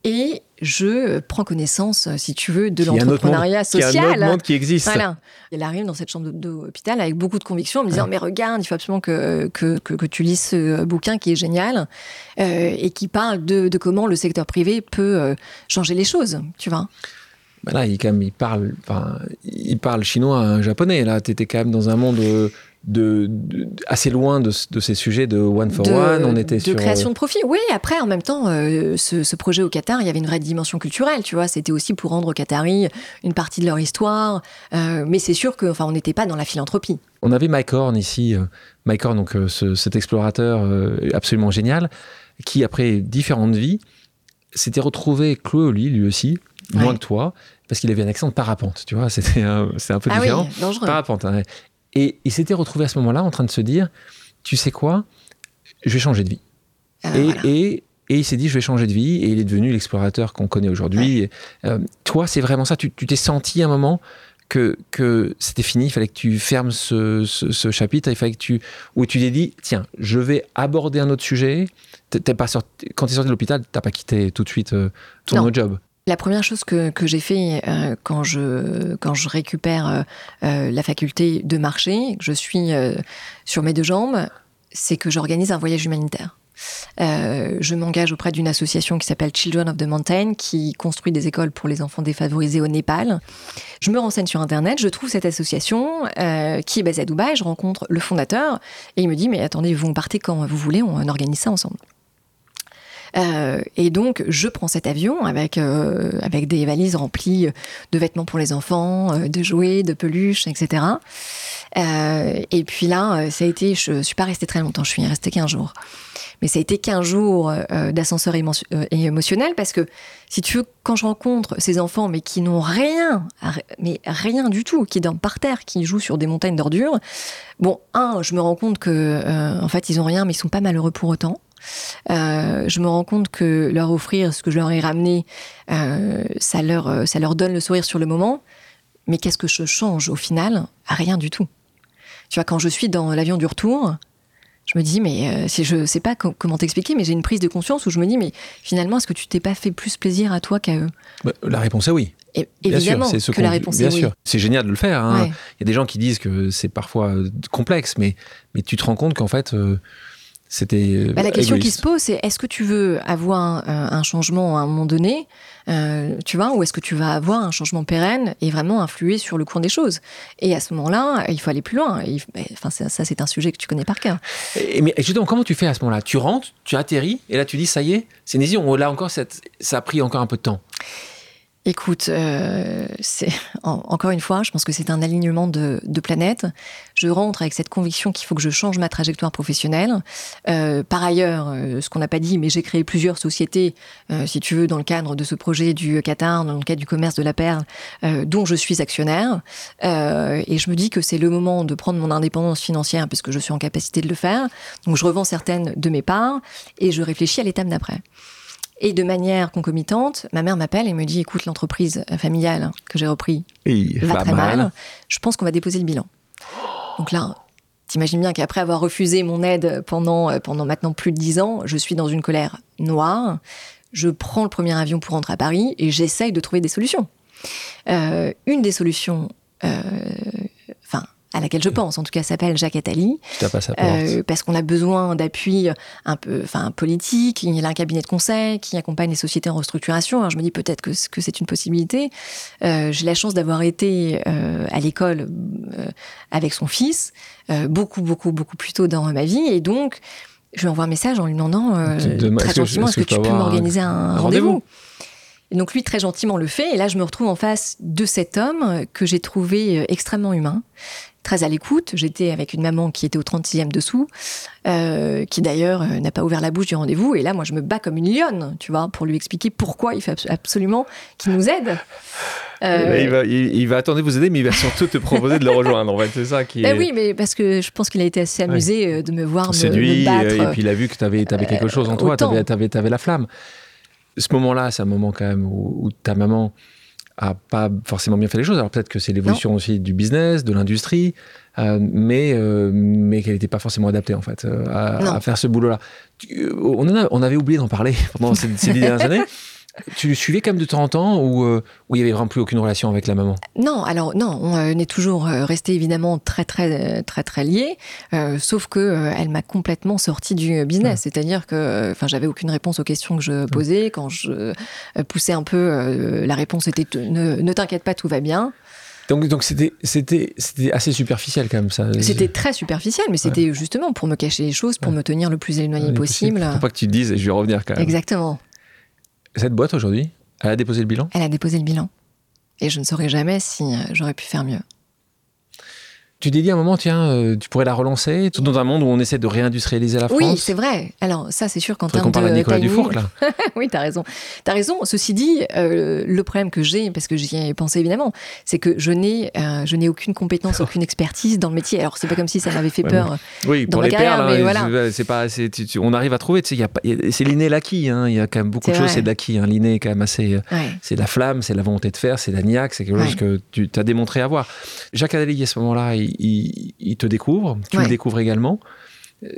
Et je prends connaissance, si tu veux, de l'entrepreneuriat social. Il y a un autre monde qui existe. Voilà. Elle arrive dans cette chambre d'hôpital avec beaucoup de conviction, en me disant Mais regarde, il faut absolument que, que, que, tu lises ce bouquin qui est génial euh, et qui parle de, de, comment le secteur privé peut euh, changer les choses, tu vois. Ben là, il, quand même, il, parle, il parle chinois, un japonais. Là, tu étais quand même dans un monde euh, de, assez loin de, ces sujets de one for one. On était de création de profit. Oui, après, en même temps, euh, ce, projet au Qatar, il y avait une vraie dimension culturelle, tu vois. C'était aussi pour rendre aux Qataris une partie de leur histoire. Euh, mais c'est sûr qu'on on n'était pas dans la philanthropie. On avait Mike Horn ici, euh, Mike Horn, donc cet explorateur absolument génial, qui après différentes vies s'était retrouvé cloué au lit, lui aussi, moins que toi, parce qu'il avait un accent de parapente, tu vois, [laughs] c'était un, un peu ah différent. Oui, dangereux. Parapente, hein, et il s'était retrouvé à ce moment-là en train de se dire, tu sais quoi, je vais changer de vie. Ah, et, et, et, il s'est dit, je vais changer de vie, et il est devenu l'explorateur qu'on connaît aujourd'hui. Euh, toi, c'est vraiment ça, tu t'es senti un moment que, que c'était fini, il fallait que tu fermes ce, ce, chapitre, il fallait que tu, où tu t'es dit, tiens, je vais aborder un autre sujet. T'es pas sorti, quand tu es sorti de l'hôpital, t'as pas quitté tout de suite euh, ton autre job. La première chose que, que j'ai fait euh, quand, je, quand je récupère euh, euh, la faculté de marcher, que je suis sur mes deux jambes, c'est que j'organise un voyage humanitaire. je m'engage auprès d'une association qui s'appelle Children of the Mountain, qui construit des écoles pour les enfants défavorisés au Népal. Je me renseigne sur Internet, je trouve cette association qui est basée à Dubaï, je rencontre le fondateur et il me dit, mais attendez, vous partez quand? Vous voulez, on organise ça ensemble. Euh, et donc, je prends cet avion avec, euh, avec des valises remplies de vêtements pour les enfants, euh, de jouets, de peluches, etc. et puis là, ça a été, je suis pas restée très longtemps, je suis restée 15 jours. Mais ça a été 15 jours d'ascenseur émotionnel parce que, si tu veux, quand je rencontre ces enfants, mais qui n'ont rien, mais rien du tout, qui dorment par terre, qui jouent sur des montagnes d'ordures, bon, un, je me rends compte que, en fait, ils ont rien, mais ils sont pas malheureux pour autant. Euh, je me rends compte que leur offrir ce que je leur ai ramené, euh, ça, leur, euh, ça leur donne le sourire sur le moment. Mais qu'est-ce que je change au final? Rien du tout. Tu vois, quand je suis dans l'avion du retour, je me dis, mais si je sais pas comment t'expliquer, mais j'ai une prise de conscience où je me dis, mais finalement, est-ce que tu t'es pas fait plus plaisir à toi qu'à eux? Bah, La réponse est oui. Et, évidemment sûr, que la réponse est oui. C'est génial de le faire. Hein. Il y a des gens qui disent que c'est parfois complexe, mais, mais tu te rends compte qu'en fait, c'était. Bah, la question qui se pose, c'est est-ce que tu veux avoir un, changement à un moment donné, euh, tu vois, ou est-ce que tu vas avoir un changement pérenne et vraiment influer sur le cours des choses? Et à ce moment-là, il faut aller plus loin. enfin, ça, c'est un sujet que tu connais par cœur. Et, mais justement, comment tu fais à ce moment-là? Tu rentres, tu atterris, et là tu dis ça y est, c'est une décision. Là encore, ça a pris encore un peu de temps. Écoute, euh, encore une fois, je pense que c'est un alignement de, planètes. Je rentre avec cette conviction qu'il faut que je change ma trajectoire professionnelle. Euh, par ailleurs, euh, ce qu'on n'a pas dit, mais j'ai créé plusieurs sociétés, si tu veux, dans le cadre de ce projet du Qatar, dans le cadre du commerce de la perle, dont je suis actionnaire. et je me dis que c'est le moment de prendre mon indépendance financière, puisque je suis en capacité de le faire. Donc je revends certaines de mes parts et je réfléchis à l'étape d'après. Et de manière concomitante, ma mère m'appelle et me dit écoute, l'entreprise familiale que j'ai repris va très mal. Je pense qu'on va déposer le bilan. Donc là, t'imagines bien qu'après avoir refusé mon aide pendant, euh, pendant maintenant plus de dix ans, je suis dans une colère noire. Je prends le premier avion pour rentrer à Paris et j'essaye de trouver des solutions. Euh, une des solutions, euh, à laquelle je pense, en tout cas, s'appelle Jacques Attali. Euh, parce qu'on a besoin d'appui un peu, enfin, politique. Il y a un cabinet de conseil qui accompagne les sociétés en restructuration. Alors je me dis peut-être que, que c'est une possibilité. Euh, j'ai la chance d'avoir été euh, à l'école euh, avec son fils beaucoup, beaucoup, beaucoup plus tôt dans ma vie, et donc je lui envoie un message en lui demandant très gentiment est-ce que, tu peux m'organiser un, rendez-vous? Et donc lui, très gentiment, le fait. Et là, je me retrouve en face de cet homme que j'ai trouvé extrêmement humain, très à l'écoute. J'étais avec une maman qui était au 36e dessous, euh, qui d'ailleurs euh, n'a pas ouvert la bouche du rendez-vous. Et là, moi, je me bats comme une lionne, tu vois, pour lui expliquer pourquoi il faut absolument qu'il nous aide. Euh, il, va, il, va, attendre de vous aider, mais il va surtout te proposer de le rejoindre. En fait, c'est ça qui. Ben oui, mais parce que je pense qu'il a été assez amusé de me voir Séduit, me, battre. Et puis il a vu que tu avais, avais, quelque chose en toi, tu avais, avais, la flamme. Ce moment-là, c'est un moment quand même où ta maman a pas forcément bien fait les choses. Alors peut-être que c'est l'évolution aussi du business, de l'industrie, euh, mais euh, mais qu'elle n'était pas forcément adaptée en fait euh, à, faire ce boulot-là. On, on avait oublié d'en parler [laughs] pendant ces, ces dernières [laughs] années tu le suivais quand même de temps en temps ou euh, où il y avait vraiment plus aucune relation avec la maman? Non, alors non, on euh, est toujours euh, resté évidemment très très très très liés, sauf que elle m'a complètement sorti du business, c'est-à-dire que enfin j'avais aucune réponse aux questions que je posais quand je poussais un peu la réponse était ne, t'inquiète pas, tout va bien. Donc, donc c'était, c'était, c'était assez superficiel quand même ça. C'était très superficiel, mais c'était justement pour me cacher les choses, pour me tenir le plus éloigné possible. Faut pas que tu te dises, et je vais revenir quand même. Exactement. Cette boîte aujourd'hui, elle a déposé le bilan? Elle a déposé le bilan. Et je ne saurais jamais si euh, j'aurais pu faire mieux. Tu t'es dit à un moment, tiens, euh, tu pourrais la relancer, tout dans un monde où on essaie de réindustrialiser la France. Oui, c'est vrai. Alors ça, c'est sûr qu'en termes de parle à Nicolas Dufour, là. [laughs] oui, t'as raison. T'as raison. Ceci dit, euh, le problème que j'ai, parce que j'y ai pensé évidemment, c'est que je n'ai, euh, je n'ai aucune compétence, [laughs] aucune expertise dans le métier. Alors c'est pas comme si ça m'avait fait peur. Oui, dans pour les carrière, perles, mais voilà. c'est pas, on arrive à trouver. Tu sais, c'est l'inné l'acquis. Hein. Il y a quand même beaucoup de choses, c'est de l'acquis. Hein. L'inné est quand même assez. C'est la flamme, c'est la volonté de faire, c'est la niaque, c'est quelque chose que tu as démontré avoir. Jacques Adélie, à ce moment-là, il il te découvre, tu le découvres également. Euh,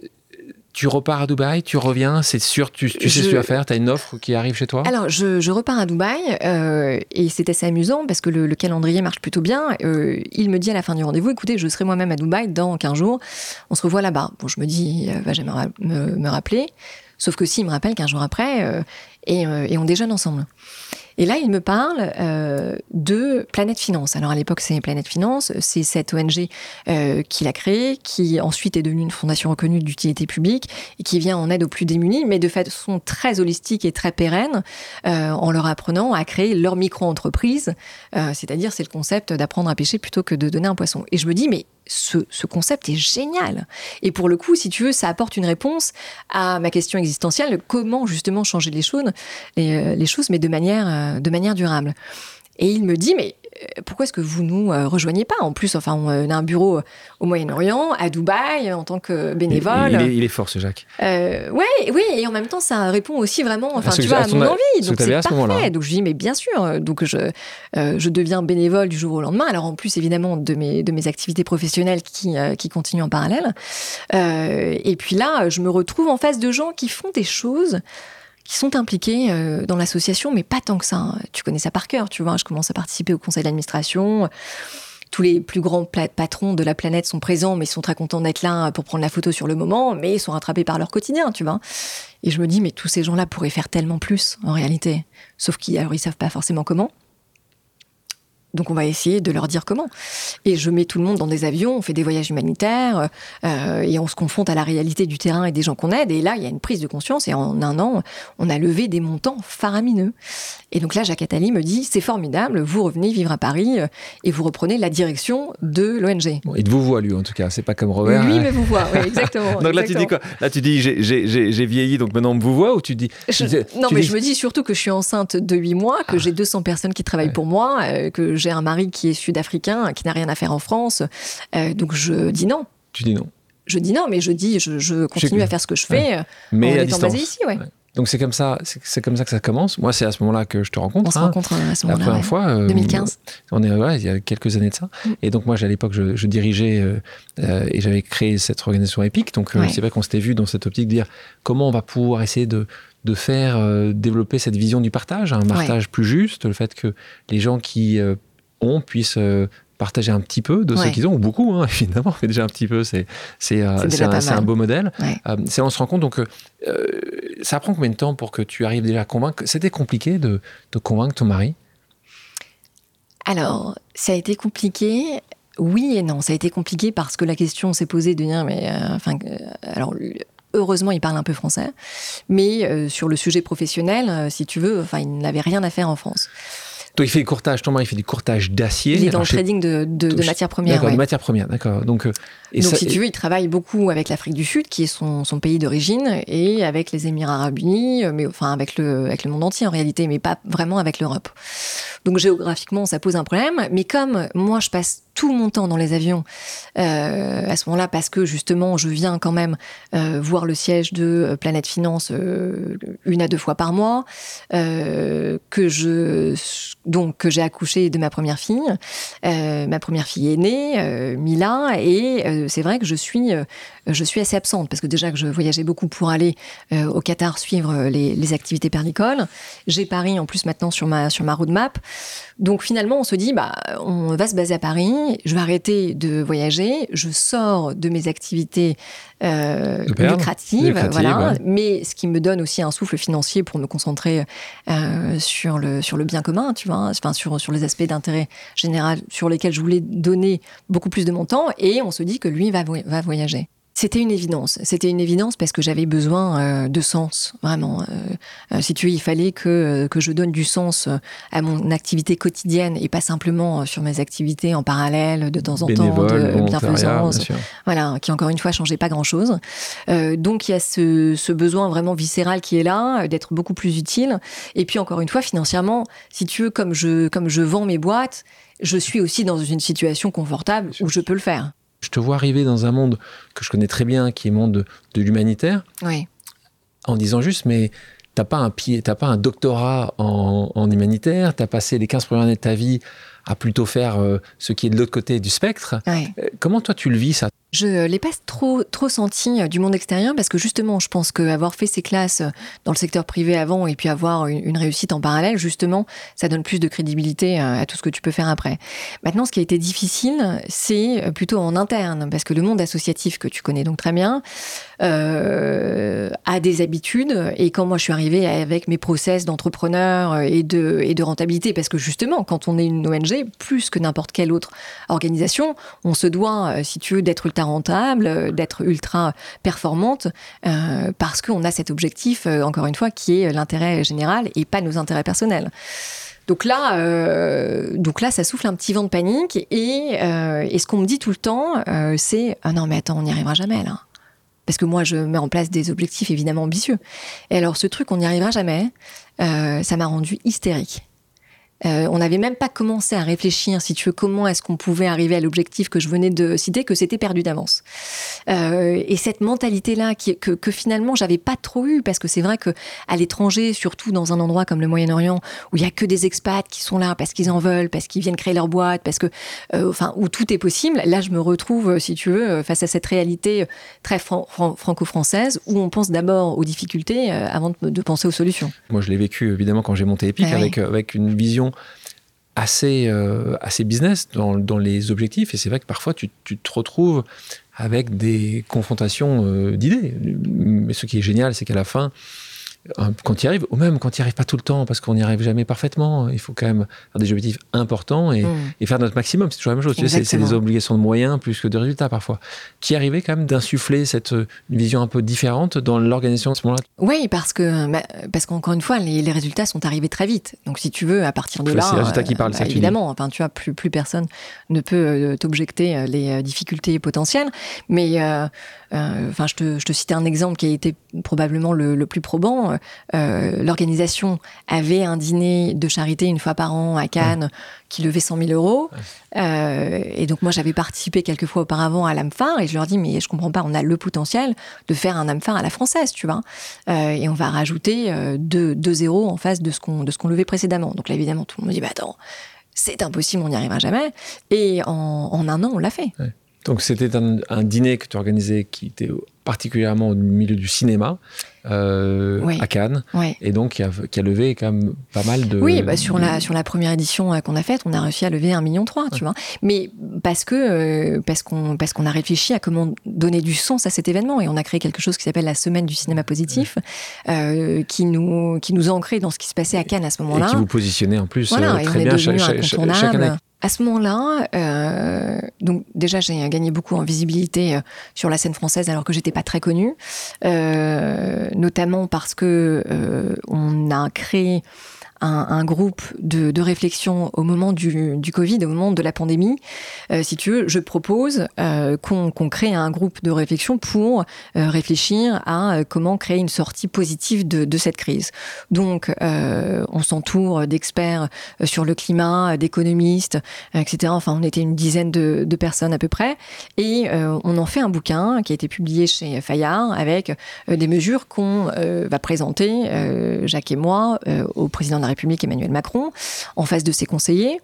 tu repars à Dubaï, tu reviens, c'est sûr, tu, sais ce que tu vas faire, tu as une offre qui arrive chez toi? Alors, je, repars à Dubaï euh, et c'est assez amusant parce que le, calendrier marche plutôt bien. Euh, il me dit à la fin du rendez-vous, écoutez, je serai moi-même à Dubaï dans 15 jours, on se revoit là-bas. Bon, je me dis, il va jamais me, rappeler. Sauf que si, il me rappelle 15 jours après et, et on déjeune ensemble. Et là, il me parle euh, de Planète Finance. Alors à l'époque, c'est Planète Finance, c'est cette ONG euh, qu'il a créée, qui ensuite est devenue une fondation reconnue d'utilité publique et qui vient en aide aux plus démunis, mais de façon très holistique et très pérenne, euh, en leur apprenant à créer leur micro-entreprise. C'est-à-dire, c'est le concept d'apprendre à pêcher plutôt que de donner un poisson. Et je me dis, mais ce, ce, concept est génial. Et pour le coup, si tu veux, ça apporte une réponse à ma question existentielle, comment justement changer les choses, euh, les choses mais de manière, euh, de manière durable. Et il me dit, mais pourquoi est-ce que vous nous euh, rejoignez pas En plus, enfin, on a un bureau au Moyen-Orient, à Dubaï, en tant que bénévole. Il, est, fort, ce Jacques. Euh, ouais, oui, et en même temps, ça répond aussi vraiment, enfin, tu vois, à mon envie. Donc c'est parfait. Donc je dis, mais bien sûr. Donc je, je deviens bénévole du jour au lendemain. Alors en plus, évidemment, de mes, de mes activités professionnelles qui, qui continuent en parallèle. et puis là, je me retrouve en face de gens qui font des choses qui sont impliqués euh, dans l'association, mais pas tant que ça. Hein. Tu connais ça par cœur, tu vois. Je commence à participer au conseil d'administration. Tous les plus grands patrons de la planète sont présents, mais ils sont très contents d'être là pour prendre la photo sur le moment, mais ils sont rattrapés par leur quotidien, tu vois. Et je me dis, mais tous ces gens-là pourraient faire tellement plus, en réalité. Sauf qu'ils ne savent pas forcément comment. Donc on va essayer de leur dire comment. Et je mets tout le monde dans des avions, on fait des voyages humanitaires euh, et on se confronte à la réalité du terrain et des gens qu'on aide. Et là, il y a une prise de conscience et en un an, on a levé des montants faramineux. Et donc là, Jacques Attali me dit, c'est formidable, vous revenez vivre à Paris euh, et vous reprenez la direction de l'ONG. il te vous voit, lui, en tout cas, c'est pas comme Robert. Lui me [laughs] vous voit, oui, exactement. donc là, tu dis quoi? Là, tu dis, j'ai vieilli, donc maintenant on me vous voit ou tu dis... non, mais je me dis surtout que je suis enceinte de 8 mois, que ah. j'ai 200 personnes qui travaillent pour moi, euh, que j'ai un mari qui est sud-africain, qui n'a rien à faire en France. Euh, donc je dis non. Tu dis non Je dis non, mais je dis, je, continue à faire ce que je fais euh, mais en à étant basé ici. Ouais. Donc c'est comme ça, c'est comme ça que ça commence. Moi, c'est à ce moment-là que je te rencontre. On se hein. rencontre à ce moment-là. La première fois. 2015. Euh, on est, il y a quelques années de ça. Mm. Et donc moi, à l'époque, je, dirigeais et j'avais créé cette organisation épique. Donc c'est vrai qu'on s'était vu dans cette optique de dire comment on va pouvoir essayer de de faire développer cette vision du partage, un partage plus juste, le fait que les gens qui on puisse euh, partager un petit peu de ce qu'ils ont, ou beaucoup, hein, [laughs] évidemment, mais déjà un petit peu, c'est c'est euh, un, beau modèle. Euh, c'est on se rend compte, donc ça prend combien de temps pour que tu arrives déjà à convaincre? C'était compliqué de, de, convaincre ton mari? Alors, ça a été compliqué. Oui et non, ça a été compliqué parce que la question s'est posée de dire, mais enfin, alors heureusement, il parle un peu français, mais sur le sujet professionnel, si tu veux, enfin, il n'avait rien à faire en France. Toi, il fait du courtage, ton mari fait du courtage d'acier. Il est dans le trading de, de, matières premières. D'accord, de matières premières, d'accord. Donc, euh, et Donc si tu veux, il travaille beaucoup avec l'Afrique du Sud, qui est son, son pays d'origine, et avec les Émirats arabes unis, mais enfin avec le, avec le monde entier en réalité, mais pas vraiment avec l'Europe. Donc géographiquement, ça pose un problème. Mais comme moi, je passe tout mon temps dans les avions euh, à ce moment-là, parce que justement, je viens quand même euh, voir le siège de euh, Planète Finance une à deux fois par mois, que je donc que j'ai accouché de ma première fille, ma première fille est née, Mila, et c'est vrai que je suis je suis assez absente parce que déjà que je voyageais beaucoup pour aller au Qatar suivre les, activités pernicoles. J'ai Paris en plus maintenant sur ma sur ma roadmap. Donc finalement, on se dit, bah, on va se baser à Paris, je vais arrêter de voyager, je sors de mes activités euh, lucratives, voilà, mais ce qui me donne aussi un souffle financier pour me concentrer euh, sur, le, sur le bien commun, tu vois, enfin, sur, sur les aspects d'intérêt général sur lesquels je voulais donner beaucoup plus de mon temps, et on se dit que lui va, va voyager. C'était une évidence. C'était une évidence parce que j'avais besoin euh, de sens, vraiment. Euh, euh, si tu veux, il fallait que, que je donne du sens à mon activité quotidienne et pas simplement sur mes activités en parallèle, de temps en temps, de bienfaisance. Voilà, qui encore une fois changeait pas grand-chose. donc il y a ce, ce, besoin vraiment viscéral qui est là, d'être beaucoup plus utile. Et puis encore une fois, financièrement, si tu veux, comme je, comme je vends mes boîtes, je suis aussi dans une situation confortable où je peux le faire. Je te vois arriver dans un monde que je connais très bien, qui est le monde de, l'humanitaire, en disant juste, mais t'as pas un pied, t'as pas un doctorat en, en humanitaire, t'as passé les 15 premières années de ta vie à plutôt faire euh, ce qui est de l'autre côté du spectre. Euh, comment toi tu le vis ça? Je l'ai pas trop trop senti euh, du monde extérieur parce que justement, je pense qu'avoir fait ces classes dans le secteur privé avant et puis avoir une, réussite en parallèle, justement, ça donne plus de crédibilité à tout ce que tu peux faire après. Maintenant, ce qui a été difficile, c'est plutôt en interne parce que le monde associatif que tu connais donc très bien a des habitudes et quand moi je suis arrivée avec mes process d'entrepreneur et de et de rentabilité parce que justement, quand on est une ONG plus que n'importe quelle autre organisation, on se doit, euh, si tu veux, d'être rentable, euh, d'être ultra performante, euh, parce qu'on a cet objectif, encore une fois, qui est l'intérêt général et pas nos intérêts personnels. Donc là, donc là, ça souffle un petit vent de panique. Et, ce qu'on me dit tout le temps, c'est ah non mais attends, on n'y arrivera jamais là. Parce que moi, je mets en place des objectifs évidemment ambitieux. Et alors, ce truc, on n'y arrivera jamais, ça m'a rendu hystérique. Euh, on n'avait même pas commencé à réfléchir, si tu veux, comment est-ce qu'on pouvait arriver à l'objectif que je venais de citer, que c'était perdu d'avance. Euh, et cette mentalité-là, que, que finalement j'avais pas trop eu, parce que c'est vrai que à l'étranger, surtout dans un endroit comme le Moyen-Orient, où il y a que des expats qui sont là parce qu'ils en veulent, parce qu'ils viennent créer leur boîte, parce que, euh, enfin, où tout est possible. Là, je me retrouve, si tu veux, face à cette réalité très franco-française, où on pense d'abord aux difficultés avant de, penser aux solutions. Moi, je l'ai vécu évidemment quand j'ai monté Epic, ah avec, avec une vision assez, euh, assez business dans, dans, les objectifs. Et c'est vrai que parfois, tu, tu, te retrouves avec des confrontations euh, d'idées. Mais ce qui est génial, c'est qu'à la fin, quand tu y arrives, ou même quand tu n'y arrives pas tout le temps, parce qu'on n'y arrive jamais parfaitement, il faut quand même faire des objectifs importants et, mm. faire notre maximum. C'est toujours la même chose. c'est des obligations de moyens plus que de résultats parfois. Tu y arrivais quand même d'insuffler cette vision un peu différente dans l'organisation de ce moment-là Oui, parce que bah, parce qu'encore une fois, les, résultats sont arrivés très vite. Donc si tu veux, à partir de là, c'est les résultats qui parlent, bah, évidemment. Enfin, tu vois, plus plus personne ne peut euh, t'objecter euh, les euh, difficultés potentielles. Mais enfin, je te, je te citais un exemple qui a été probablement le, le plus probant. Euh, l'organisation avait un dîner de charité une fois par an à Cannes qui levait 100 000 euros. Euh, et donc moi j'avais participé quelques fois auparavant à l'AMFAR et je leur dis mais je comprends pas, on a le potentiel de faire un AMFAR à la française, tu vois. Euh, et on va rajouter deux, zéros en face de ce qu'on qu'on levait précédemment. Donc là évidemment tout le monde dit bah attends c'est impossible, on n'y arrivera jamais. Et en, un an on l'a fait. Donc c'était un, un, dîner que tu organisais qui était particulièrement au milieu du cinéma euh, à Cannes, et donc qui a, qui a, levé quand même pas mal de. Oui, bah sur la sur la première édition euh, qu'on a faite, on a réussi à lever un million trois, tu vois. Mais parce que euh, parce qu'on parce qu'on a réfléchi à comment donner du sens à cet événement et on a créé quelque chose qui s'appelle la semaine du cinéma positif, qui nous qui nous a ancré dans ce qui se passait à Cannes à ce moment-là. Et qui vous positionnez en plus très bien chaque, chaque, année. À ce moment-là, euh, donc déjà j'ai gagné beaucoup en visibilité euh, sur la scène française alors que j'étais pas très connue, euh, notamment parce que euh, on a créé un, groupe de, réflexion au moment du, Covid, au moment de la pandémie. Euh, si tu veux, je propose euh, qu'on crée un groupe de réflexion pour euh, réfléchir à comment créer une sortie positive de, cette crise. Donc, on s'entoure d'experts sur le climat, d'économistes, etc. Enfin, on était une dizaine de, personnes à peu près. Et on en fait un bouquin qui a été publié chez Fayard avec des mesures qu'on va présenter, Jacques et moi, au président de la République Emmanuel Macron en face de ses conseillers.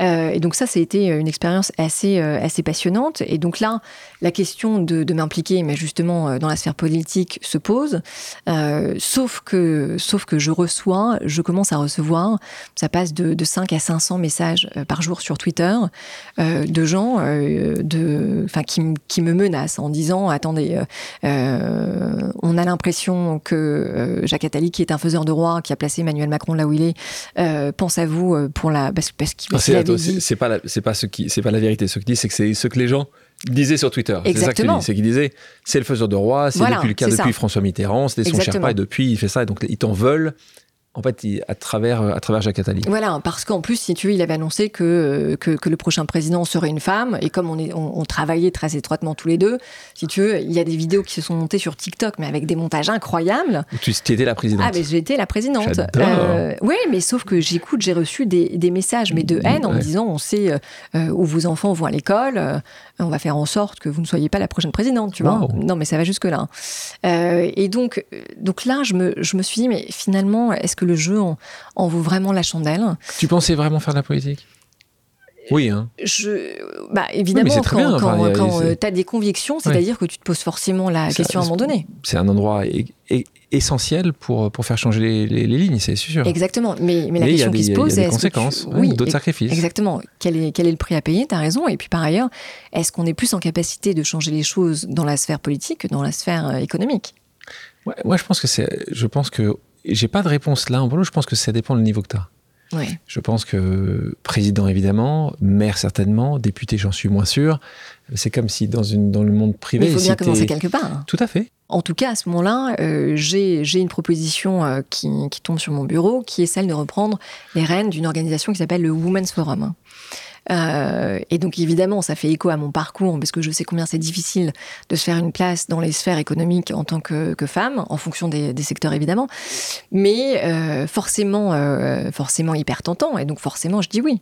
Euh, et donc ça, ça a été une expérience assez, euh, assez passionnante. Et donc là, la question de, m'impliquer, mais justement euh, dans la sphère politique, se pose. sauf que, sauf que je reçois, je commence à recevoir, ça passe de, de 5 à 500 messages par jour sur Twitter de gens, de, enfin, qui, qui, me menacent en disant attendez, on a l'impression que Jacques Attali, qui est un faiseur de roi, qui a placé Emmanuel Macron là où il est, pense à vous pour la parce, parce qu'il c'est pas c'est pas ce qui c'est pas la vérité. Ce qu'il dit, c'est que c'est ce que les gens disaient sur Twitter. C'est ça qu'il C'est qu'il disait, c'est le faiseur de roi, c'est depuis le cas depuis François Mitterrand, c'était son Sherpa et depuis il fait ça. Et donc ils t'en veulent en fait, à travers, à travers Jacques Attali. Voilà, parce qu'en plus, si tu veux, il avait annoncé que, que, que, le prochain président serait une femme, et comme on, est, on, travaillait très étroitement tous les deux, si tu veux, il y a des vidéos qui se sont montées sur TikTok, mais avec des montages incroyables. Tu étais la présidente. Ah, mais j'étais la présidente. Euh, oui, mais sauf que j'écoute, j'ai reçu des, des, messages, mais de haine, en me disant, on sait euh, euh, où vos enfants vont à l'école, euh, on va faire en sorte que vous ne soyez pas la prochaine présidente, tu vois. Non, mais ça va jusque-là. et donc, donc là, je me, je me suis dit, mais finalement, est-ce que le jeu en, vaut vraiment la chandelle. Tu pensais vraiment faire de la politique? Oui. Hein. Je, bah, évidemment, quand, euh, tu as des convictions, c'est-à-dire que tu te poses forcément la question à un moment donné. C'est un endroit essentiel pour, pour faire changer les, lignes, c'est sûr. Exactement. Mais, mais la question qui se pose, c'est. conséquences, oui, d'autres sacrifices. Exactement. Quel est, quel est le prix à payer? Tu as raison. Et puis par ailleurs, est-ce qu'on est plus en capacité de changer les choses dans la sphère politique que dans la sphère euh, économique? Ouais, je pense que c'est. Je pense que j'ai pas de réponse là en boulot. Je pense que ça dépend du niveau que tu as. Je pense que président évidemment, maire certainement, député j'en suis moins sûr. C'est comme si dans, une, dans le monde privé. il faut bien commencer quelque part. Tout à fait. En tout cas, à ce moment-là, euh, j'ai une proposition euh, qui, qui, tombe sur mon bureau, qui est celle de reprendre les rênes d'une organisation qui s'appelle le Women's Forum. Euh, et donc évidemment, ça fait écho à mon parcours, parce que je sais combien c'est difficile de se faire une place dans les sphères économiques en tant que, femme, en fonction des, secteurs évidemment, mais euh, forcément, euh, forcément hyper tentant, et donc forcément je dis oui.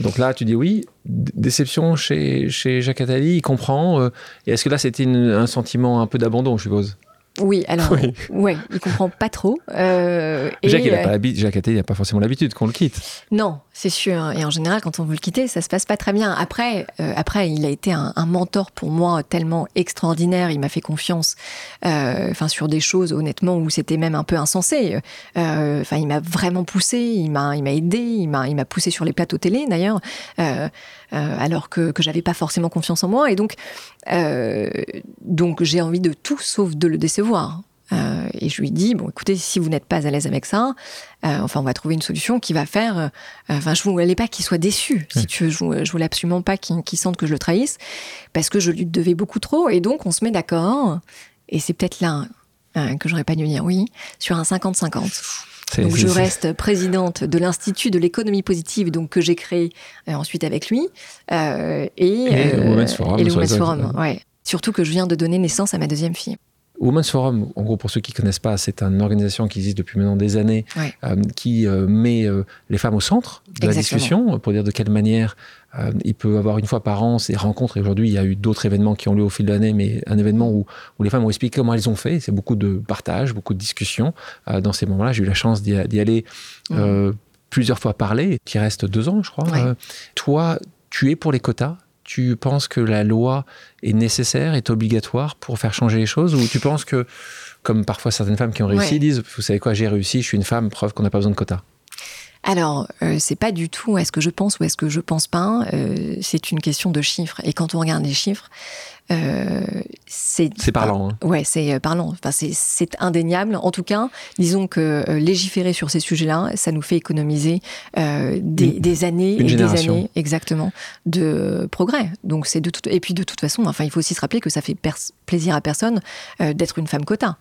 Donc là, tu dis oui. Déception chez, chez Jacques Attali, il comprend. et est-ce que là, c'était un sentiment un peu d'abandon, je suppose? Oui, alors, oui. ouais, il comprend pas trop. Euh, Jacques, il n'a pas, Jacques pas forcément l'habitude qu'on le quitte. Non, c'est sûr. Et en général, quand on veut le quitter, ça se passe pas très bien. Après, euh, après il a été un, mentor pour moi tellement extraordinaire. Il m'a fait confiance euh, enfin sur des choses, honnêtement, où c'était même un peu insensé. Enfin, il m'a vraiment poussé, il m'a aidé, il m'a poussé sur les plateaux télé, d'ailleurs. Euh, alors que, que j'avais pas forcément confiance en moi. Et donc, euh, donc j'ai envie de tout sauf de le décevoir. Euh, et je lui dis, bon, écoutez, si vous n'êtes pas à l'aise avec ça, euh, enfin, on va trouver une solution qui va faire. euh, Enfin, je voulais pas qu'il soit déçu, si tu veux. Je, je voulais absolument pas qu'il sente que je le trahisse, parce que je lui devais beaucoup trop. Et donc, on se met d'accord. Et c'est peut-être là euh, que j'aurais pas dû dire oui, sur un 50-50. C'est- Donc je reste présidente de l'Institut de l'économie positive, donc que j'ai créé euh, ensuite avec lui, euh, et, Et le Women's Forum et le Women's Forum, ouais. Surtout que je viens de donner naissance à ma deuxième fille. Women's Forum, en gros, pour ceux qui connaissent pas, c'est une organisation qui existe depuis maintenant des années, Ouais. euh, qui euh, met euh, les femmes au centre de la discussion, pour dire de quelle manière il peut avoir une fois par an ces rencontres. Et aujourd'hui, il y a eu d'autres événements qui ont lieu au fil de l'année, mais un événement où, où les femmes ont expliqué comment elles ont fait. C'est beaucoup de partage, beaucoup de discussions. Dans ces moments-là, j'ai eu la chance d'y aller euh, plusieurs fois parler, qui reste deux ans, je crois. Ouais. Toi, tu es pour les quotas? Tu penses que la loi est nécessaire, est obligatoire pour faire changer les choses Ou tu penses que, comme parfois certaines femmes qui ont réussi Ouais. disent, vous savez quoi, j'ai réussi, je suis une femme, preuve qu'on n'a pas besoin de quotas? Alors, euh, c'est pas du tout est-ce que je pense ou est-ce que je pense pas. euh, c'est une question de chiffres. Et quand on regarde les chiffres, euh, c'est C'est parlant. hein. Ouais, c'est euh, parlant. Enfin, c'est- indéniable. En tout cas, disons que légiférer sur ces sujets-là, ça nous fait économiser des, Une- des années et génération. des années, exactement, de progrès. Donc, c'est de toute. Et puis, de toute façon, enfin, il faut aussi se rappeler que ça fait plaisir à personne d'être une femme quota.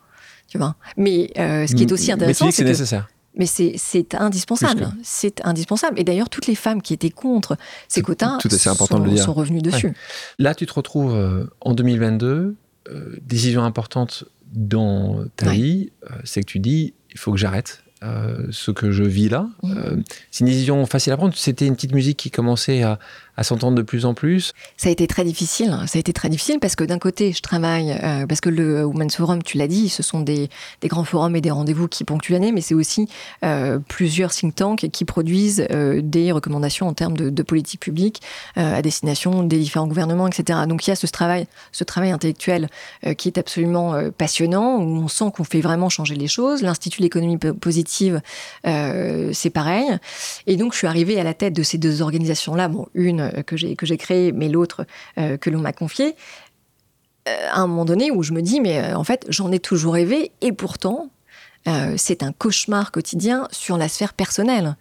Tu vois. Mais ce qui est aussi intéressant, c'est nécessaire. Mais c'est indispensable. C'est indispensable. Et d'ailleurs, toutes les femmes qui étaient contre ces quotas tout important sont, de le dire. sont revenues dessus. Là, tu te retrouves euh, en 2022, euh, décision importante dans ta Ouais. vie, euh, c'est que tu dis, il faut que j'arrête. ce que je vis là. Euh, c'est une décision facile à prendre. C'était une petite musique qui commençait à, à s'entendre de plus en plus. Ça a été très difficile. Ça a été très difficile parce que d'un côté, je travaille, euh, parce que le Women's Forum, tu l'as dit, ce sont des, grands forums et des rendez-vous qui ponctuent l'année, mais c'est aussi euh, plusieurs think tanks qui produisent euh, des recommandations en termes de, de politique publique euh, à destination des différents gouvernements, etc. Donc il y a ce travail, ce travail intellectuel euh, qui est absolument euh, passionnant, où on sent qu'on fait vraiment changer les choses. L'Institut de l'économie po- positive, euh, c'est pareil. Et donc, je suis arrivée à la tête de ces deux organisations-là. Bon, une euh, que j'ai que j'ai créée, mais l'autre euh, que l'on m'a confiée. Euh, à un moment donné où je me dis, mais euh, en fait, j'en ai toujours rêvé, et pourtant, euh, c'est un cauchemar quotidien sur la sphère personnelle.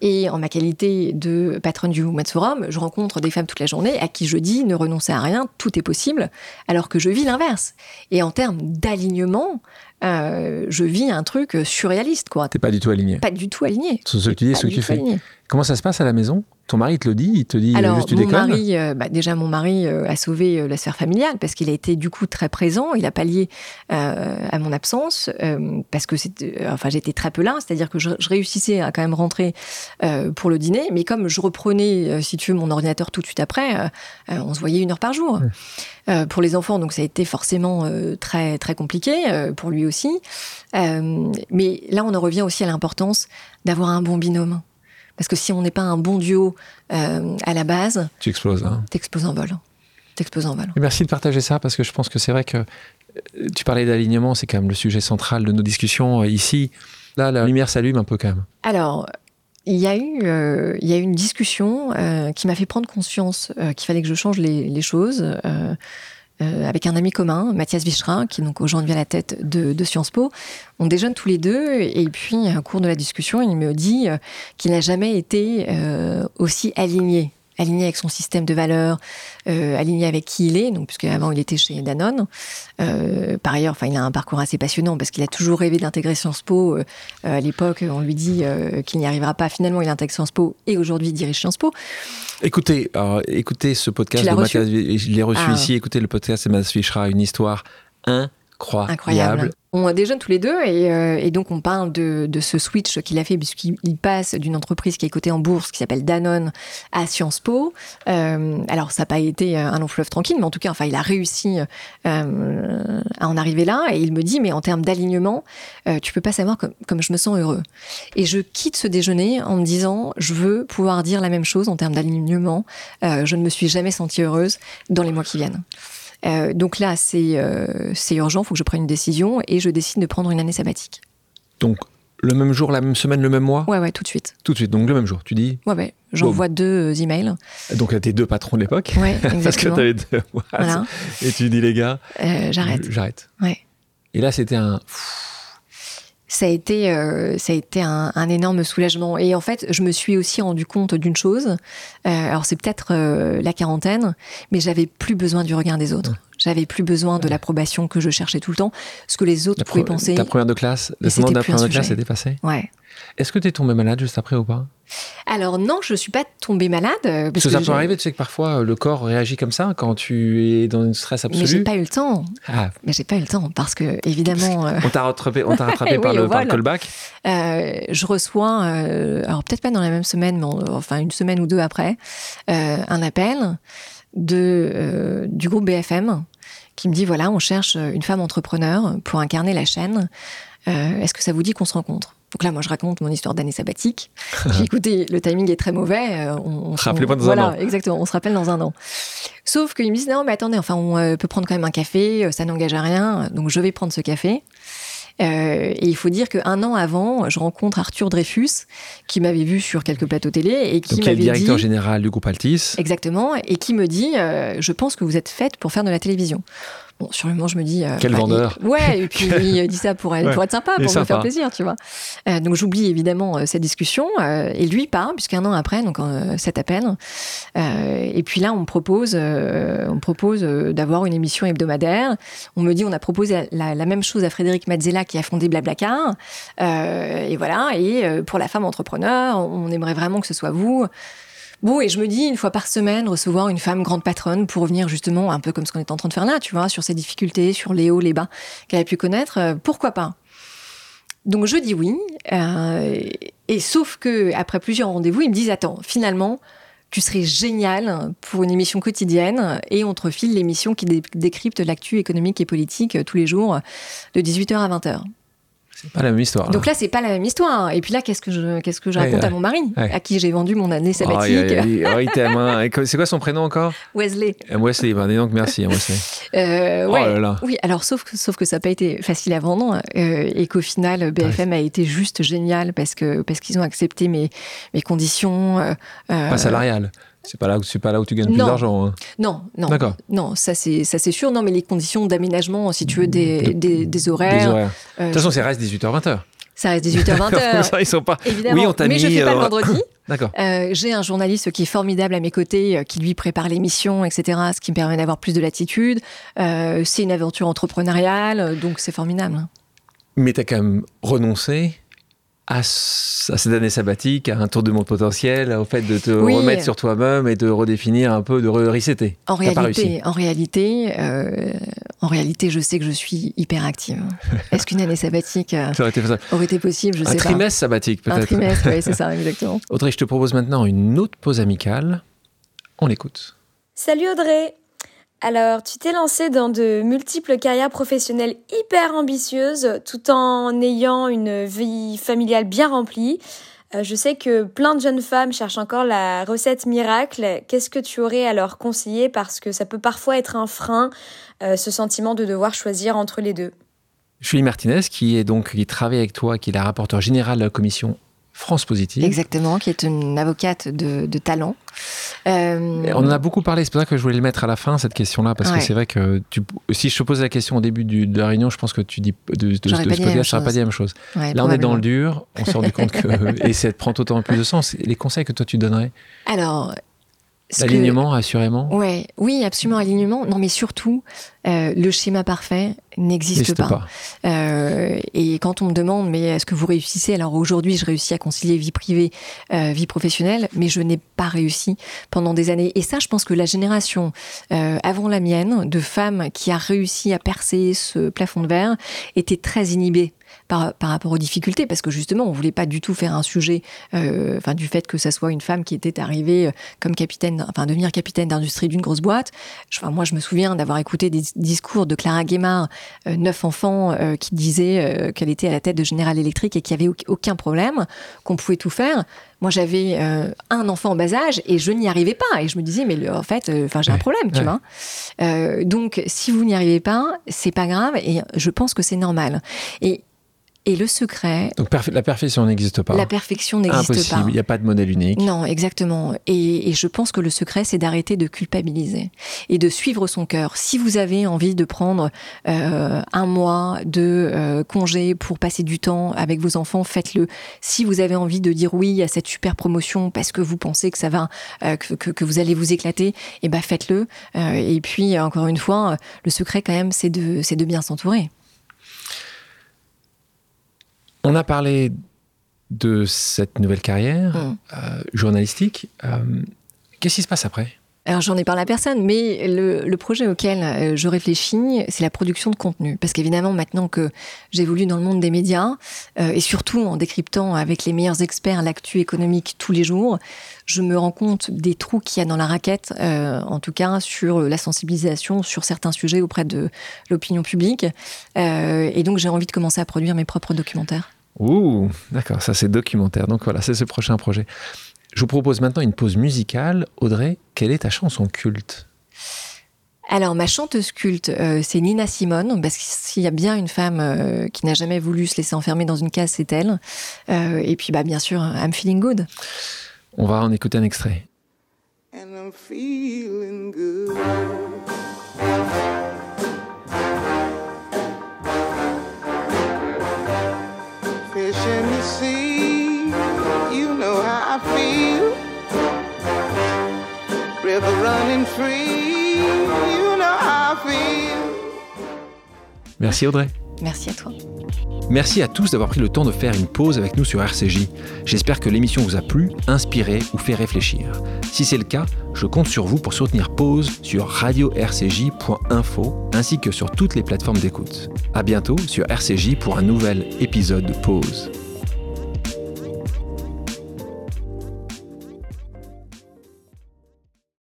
Et en ma qualité de patronne du Women's Forum, je rencontre des femmes toute la journée à qui je dis ne renoncez à rien, tout est possible, alors que je vis l'inverse. Et en termes d'alignement, euh, je vis un truc surréaliste, quoi. T'es pas du tout aligné. Pas du tout aligné. Ce que tu dis, ce que tu fais. aligné. Comment ça se passe à la maison? Ton mari te le dit Il te dit Alors, juste tu mon déconnes mari, euh, bah, déjà, mon mari euh, a sauvé euh, la sphère familiale parce qu'il a été du coup très présent. Il a pallié euh, à mon absence euh, parce que euh, enfin, j'étais très peu là. C'est-à-dire que je, je réussissais à quand même rentrer euh, pour le dîner, mais comme je reprenais, euh, si tu veux, mon ordinateur tout de suite après, euh, euh, on se voyait une heure par jour. Euh, pour les enfants, donc ça a été forcément euh, très très compliqué euh, pour lui aussi. Euh, mais là, on en revient aussi à l'importance d'avoir un bon binôme. Parce que si on n'est pas un bon duo euh, à la base, Tu exploses. hein. t'exploses en vol. T'exploses en vol. Et Merci de partager ça parce que je pense que c'est vrai que euh, tu parlais d'alignement, c'est quand même le sujet central de nos discussions euh, ici. Là, la lumière s'allume un peu quand même. Alors, il y a eu, euh, il y a eu une discussion euh, qui m'a fait prendre conscience euh, qu'il fallait que je change les, les choses. Euh, avec un ami commun, Mathias Vichra, qui est donc aujourd'hui à la tête de, de Sciences Po. On déjeune tous les deux et puis, au cours de la discussion, il me dit euh, qu'il n'a jamais été euh, aussi aligné aligné avec son système de valeurs, euh, aligné avec qui il est, donc puisque avant il était chez Danone. Euh, par ailleurs, enfin, il a un parcours assez passionnant parce qu'il a toujours rêvé d'intégrer Sciences Po. Euh, à l'époque, on lui dit qu'il n'y arrivera pas. Finalement, il intègre Sciences Po et aujourd'hui il dirige Sciences Po. Écoutez, alors, écoutez ce podcast de reçu Mathias, je l'ai reçu Ah. ici. Écoutez le podcast de Mathias une histoire incroyable. On déjeune tous les deux et, euh, donc on parle de, ce switch qu'il a fait puisqu'il il passe d'une entreprise qui est cotée en bourse qui s'appelle Danone à Sciences Po. Euh, alors ça n'a pas été un long fleuve tranquille, mais en tout cas, enfin, il a réussi euh, à en arriver là et il me dit mais en termes d'alignement, euh, tu peux pas savoir comme, comme je me sens heureux. Et je quitte ce déjeuner en me disant je veux pouvoir dire la même chose en termes d'alignement. Euh, je ne me suis jamais sentie heureuse dans les mois qui viennent. Euh, donc là, c'est euh, urgent, il faut que je prenne une décision et je décide de prendre une année sabbatique. Donc, le même jour, la même semaine, le même mois? Ouais, ouais, tout de suite. Tout de suite, donc le même jour. Tu dis? Ouais, ouais. J'envoie deux euh, emails. Donc, là, tes deux patrons de l'époque. Ouais, [laughs] Parce que exactement. tu avais deux. Voilà. Et tu dis, les gars, J'arrête. J'arrête. Ouais. Et là, c'était un. Ça a été, euh, ça a été un, un, énorme soulagement. Et en fait, je me suis aussi rendu compte d'une chose. Euh, alors, c'est peut-être euh, la quarantaine, mais j'avais plus besoin du regard des autres. J'avais plus besoin de l'approbation que je cherchais tout le temps, ce que les autres pouvaient penser. Ta première de classe, le moment de la première de classe était passé? Ouais. Est-ce que tu es tombée malade juste après ou pas? Alors non, je ne suis pas tombée malade. Euh, parce, que, ça peut arriver, tu sais que parfois euh, le corps réagit comme ça quand tu es dans une stress absolu. Mais j'ai pas eu le temps. Ah. Mais j'ai pas eu le temps parce que évidemment. Euh, on t'a rattrapé, on t'a rattrapé [laughs] par, le, par, le, callback? je reçois, alors peut-être pas dans la même semaine, mais enfin une semaine ou deux après, un appel de du groupe BFM qui me dit voilà, on cherche une femme entrepreneur pour incarner la chaîne. Est-ce que ça vous dit qu'on se rencontre? Donc là, moi, je raconte mon histoire d'année sabbatique. J'ai [laughs] écouté, le timing est très mauvais. Euh, on, on Rappelez-moi dans voilà, un an. exactement. On se rappelle dans un an. Sauf qu'ils me disent non, mais attendez, enfin, on euh, peut prendre quand même un café, euh, ça n'engage à rien. Donc je vais prendre ce café. Euh, et il faut dire qu'un an avant, je rencontre Arthur Dreyfus, qui m'avait vu sur quelques plateaux télé et qui m'avait dit... directeur général du groupe Altis. Exactement, et qui me dit, je pense que vous êtes faite pour faire de la télévision. Bon, sur le moment, je me dis. Euh, Quel bah, vendeur Ouais, et puis il dit ça pour, pour être sympa, pour me faire plaisir, tu vois. Euh, donc j'oublie évidemment euh, cette discussion. Euh, et lui part, puisqu'un an après, donc cet appel. et puis là, on me propose, on me propose d'avoir une émission hebdomadaire. On me dit, on a proposé la, la même chose à Frédéric Mazzella qui a fondé Blablacar. et voilà, et pour la femme entrepreneur, on aimerait vraiment que ce soit vous. Bon, et je me dis, une fois par semaine, recevoir une femme grande patronne pour revenir justement, un peu comme ce qu'on est en train de faire là, tu vois, sur ses difficultés, sur les hauts, les bas qu'elle a pu connaître, euh, pourquoi pas? Donc je dis oui, euh, et sauf que après plusieurs rendez-vous, ils me disent, attends, finalement, tu serais génial pour une émission quotidienne et on te refile l'émission qui décrypte l'actu économique et politique euh, tous les jours de 18h à 20h. C'est pas la même histoire. Donc là, c'est pas la même histoire. Et puis là, qu'est-ce que je, qu'est-ce que je raconte à mon mari, à qui j'ai vendu mon année sabbatique [laughs] oh, il t'aime. Hein. C'est quoi son prénom encore? Wesley. Euh, Wesley, ben, donc merci, hein, Wesley. [laughs] Euh, oh ouais. Oui, alors sauf que, sauf que ça n'a pas été facile à vendre euh, et qu'au final, BFM a été juste génial parce que parce qu'ils ont accepté mes mes conditions. Euh, pas salariales. C'est pas là où c'est pas là où tu gagnes plus d'argent. Hein. Non, non. D'accord. Non, ça c'est ça c'est sûr. Non, mais les conditions d'aménagement, si tu veux, des, des, des horaires. Euh, de toute façon, ça reste 18h 20h. Ça reste 18h 20h. [laughs] ils sont pas. Évidemment. Oui, on t'a mais mis, je fais pas le euh, vendredi. [coughs] D'accord. Euh, j'ai un journaliste qui est formidable à mes côtés, euh, qui lui prépare l'émission, etc. Ce qui me permet d'avoir plus de latitude. C'est une aventure entrepreneuriale, donc c'est formidable. Mais tu as quand même renoncé à, cette année sabbatique, à un tour de monde potentiel, au fait de te remettre sur toi-même et de redéfinir un peu, de resetter. En réalité, en réalité, euh, en réalité, je sais que je suis hyper active. [laughs] Est-ce qu'une année sabbatique euh, aurait, été aurait, été possible Je un sais pas. Un trimestre sabbatique, peut-être. Un trimestre, oui, c'est ça, [laughs] exactement. Audrey, je te propose maintenant une autre pause amicale. On l'écoute. Salut Audrey alors, tu t'es lancé dans de multiples carrières professionnelles hyper ambitieuses tout en ayant une vie familiale bien remplie. Euh, je sais que plein de jeunes femmes cherchent encore la recette miracle. Qu'est-ce que tu aurais à leur conseiller? Parce que ça peut parfois être un frein, euh, ce sentiment de devoir choisir entre les deux. Julie Martinez, qui est donc qui travaille avec toi, qui est la rapporteure générale de la commission France Positive. Exactement, qui est une avocate de, talent. Euh, on en a beaucoup parlé, c'est pour ça que je voulais le mettre à la fin, cette question-là, parce que c'est vrai que tu, si je te pose la question au début de la réunion, je pense que tu dis de, de, de ce podcast, pas dit la même chose. Là, on est dans le dur, on s'est rendu compte que. [laughs] et ça prend autant plus de sens. Les conseils que toi, tu donnerais? Alors, L'alignement, assurément ouais, Oui, absolument, alignement. Non, mais surtout, euh, le schéma parfait n'existe pas. Euh, et quand on me demande, mais est-ce que vous réussissez? Alors aujourd'hui, je réussis à concilier vie privée, euh, vie professionnelle, mais je n'ai pas réussi pendant des années. Et ça, je pense que la génération avant la mienne, de femmes qui a réussi à percer ce plafond de verre, était très inhibée par, par, rapport aux difficultés, parce que justement, on voulait pas du tout faire un sujet, euh, enfin, du fait que ça soit une femme qui était arrivée euh, comme capitaine, enfin, devenir capitaine d'industrie d'une grosse boîte. Enfin, moi, je me souviens d'avoir écouté des discours de Clara Guémard, euh, neuf enfants, euh, qui disait qu'elle était à la tête de General Electric et qu'il y avait aucun problème, qu'on pouvait tout faire. Moi, j'avais un enfant en bas âge et je n'y arrivais pas. Et je me disais, mais en fait, enfin, j'ai un problème, tu vois. donc, si vous n'y arrivez pas, c'est pas grave et je pense que c'est normal. Et Et le secret. Donc la perfection n'existe pas. La perfection n'existe pas. Il n'y a pas de modèle unique. Non, exactement. Et, je pense que le secret, c'est d'arrêter de culpabiliser et de suivre son cœur. Si vous avez envie de prendre euh, un mois de euh, congé pour passer du temps avec vos enfants, faites-le. Si vous avez envie de dire oui à cette super promotion parce que vous pensez que ça va, euh, que, que, vous allez vous éclater, eh ben faites-le. et puis encore une fois, le secret quand même, c'est de, c'est de bien s'entourer. On a parlé de cette nouvelle carrière mm. euh, journalistique. Euh, qu'est-ce qui se passe après? Alors j'en ai parlé à personne, mais le, projet auquel euh, je réfléchis, c'est la production de contenu. Parce qu'évidemment, maintenant que j'évolue dans le monde des médias, et surtout en décryptant avec les meilleurs experts l'actu économique tous les jours, je me rends compte des trous qu'il y a dans la raquette, en tout cas sur la sensibilisation sur certains sujets auprès de l'opinion publique. et donc j'ai envie de commencer à produire mes propres documentaires. Ouh, d'accord, ça c'est documentaire. Donc voilà, c'est ce prochain projet. Je vous propose maintenant une pause musicale. Audrey, quelle est ta chanson culte? Alors, ma chanteuse culte, euh, c'est Nina Simone, parce que s'il y a bien une femme euh, qui n'a jamais voulu se laisser enfermer dans une case, c'est elle. Euh, et puis, bah, bien sûr, I'm Feeling Good. On va en écouter un extrait. Merci Audrey. Merci à toi. Merci à tous d'avoir pris le temps de faire une pause avec nous sur RCJ. J'espère que l'émission vous a plu, inspiré ou fait réfléchir. Si c'est le cas, je compte sur vous pour soutenir Pause sur radio-rcj.info ainsi que sur toutes les plateformes d'écoute. À bientôt sur RCJ pour un nouvel épisode de Pause.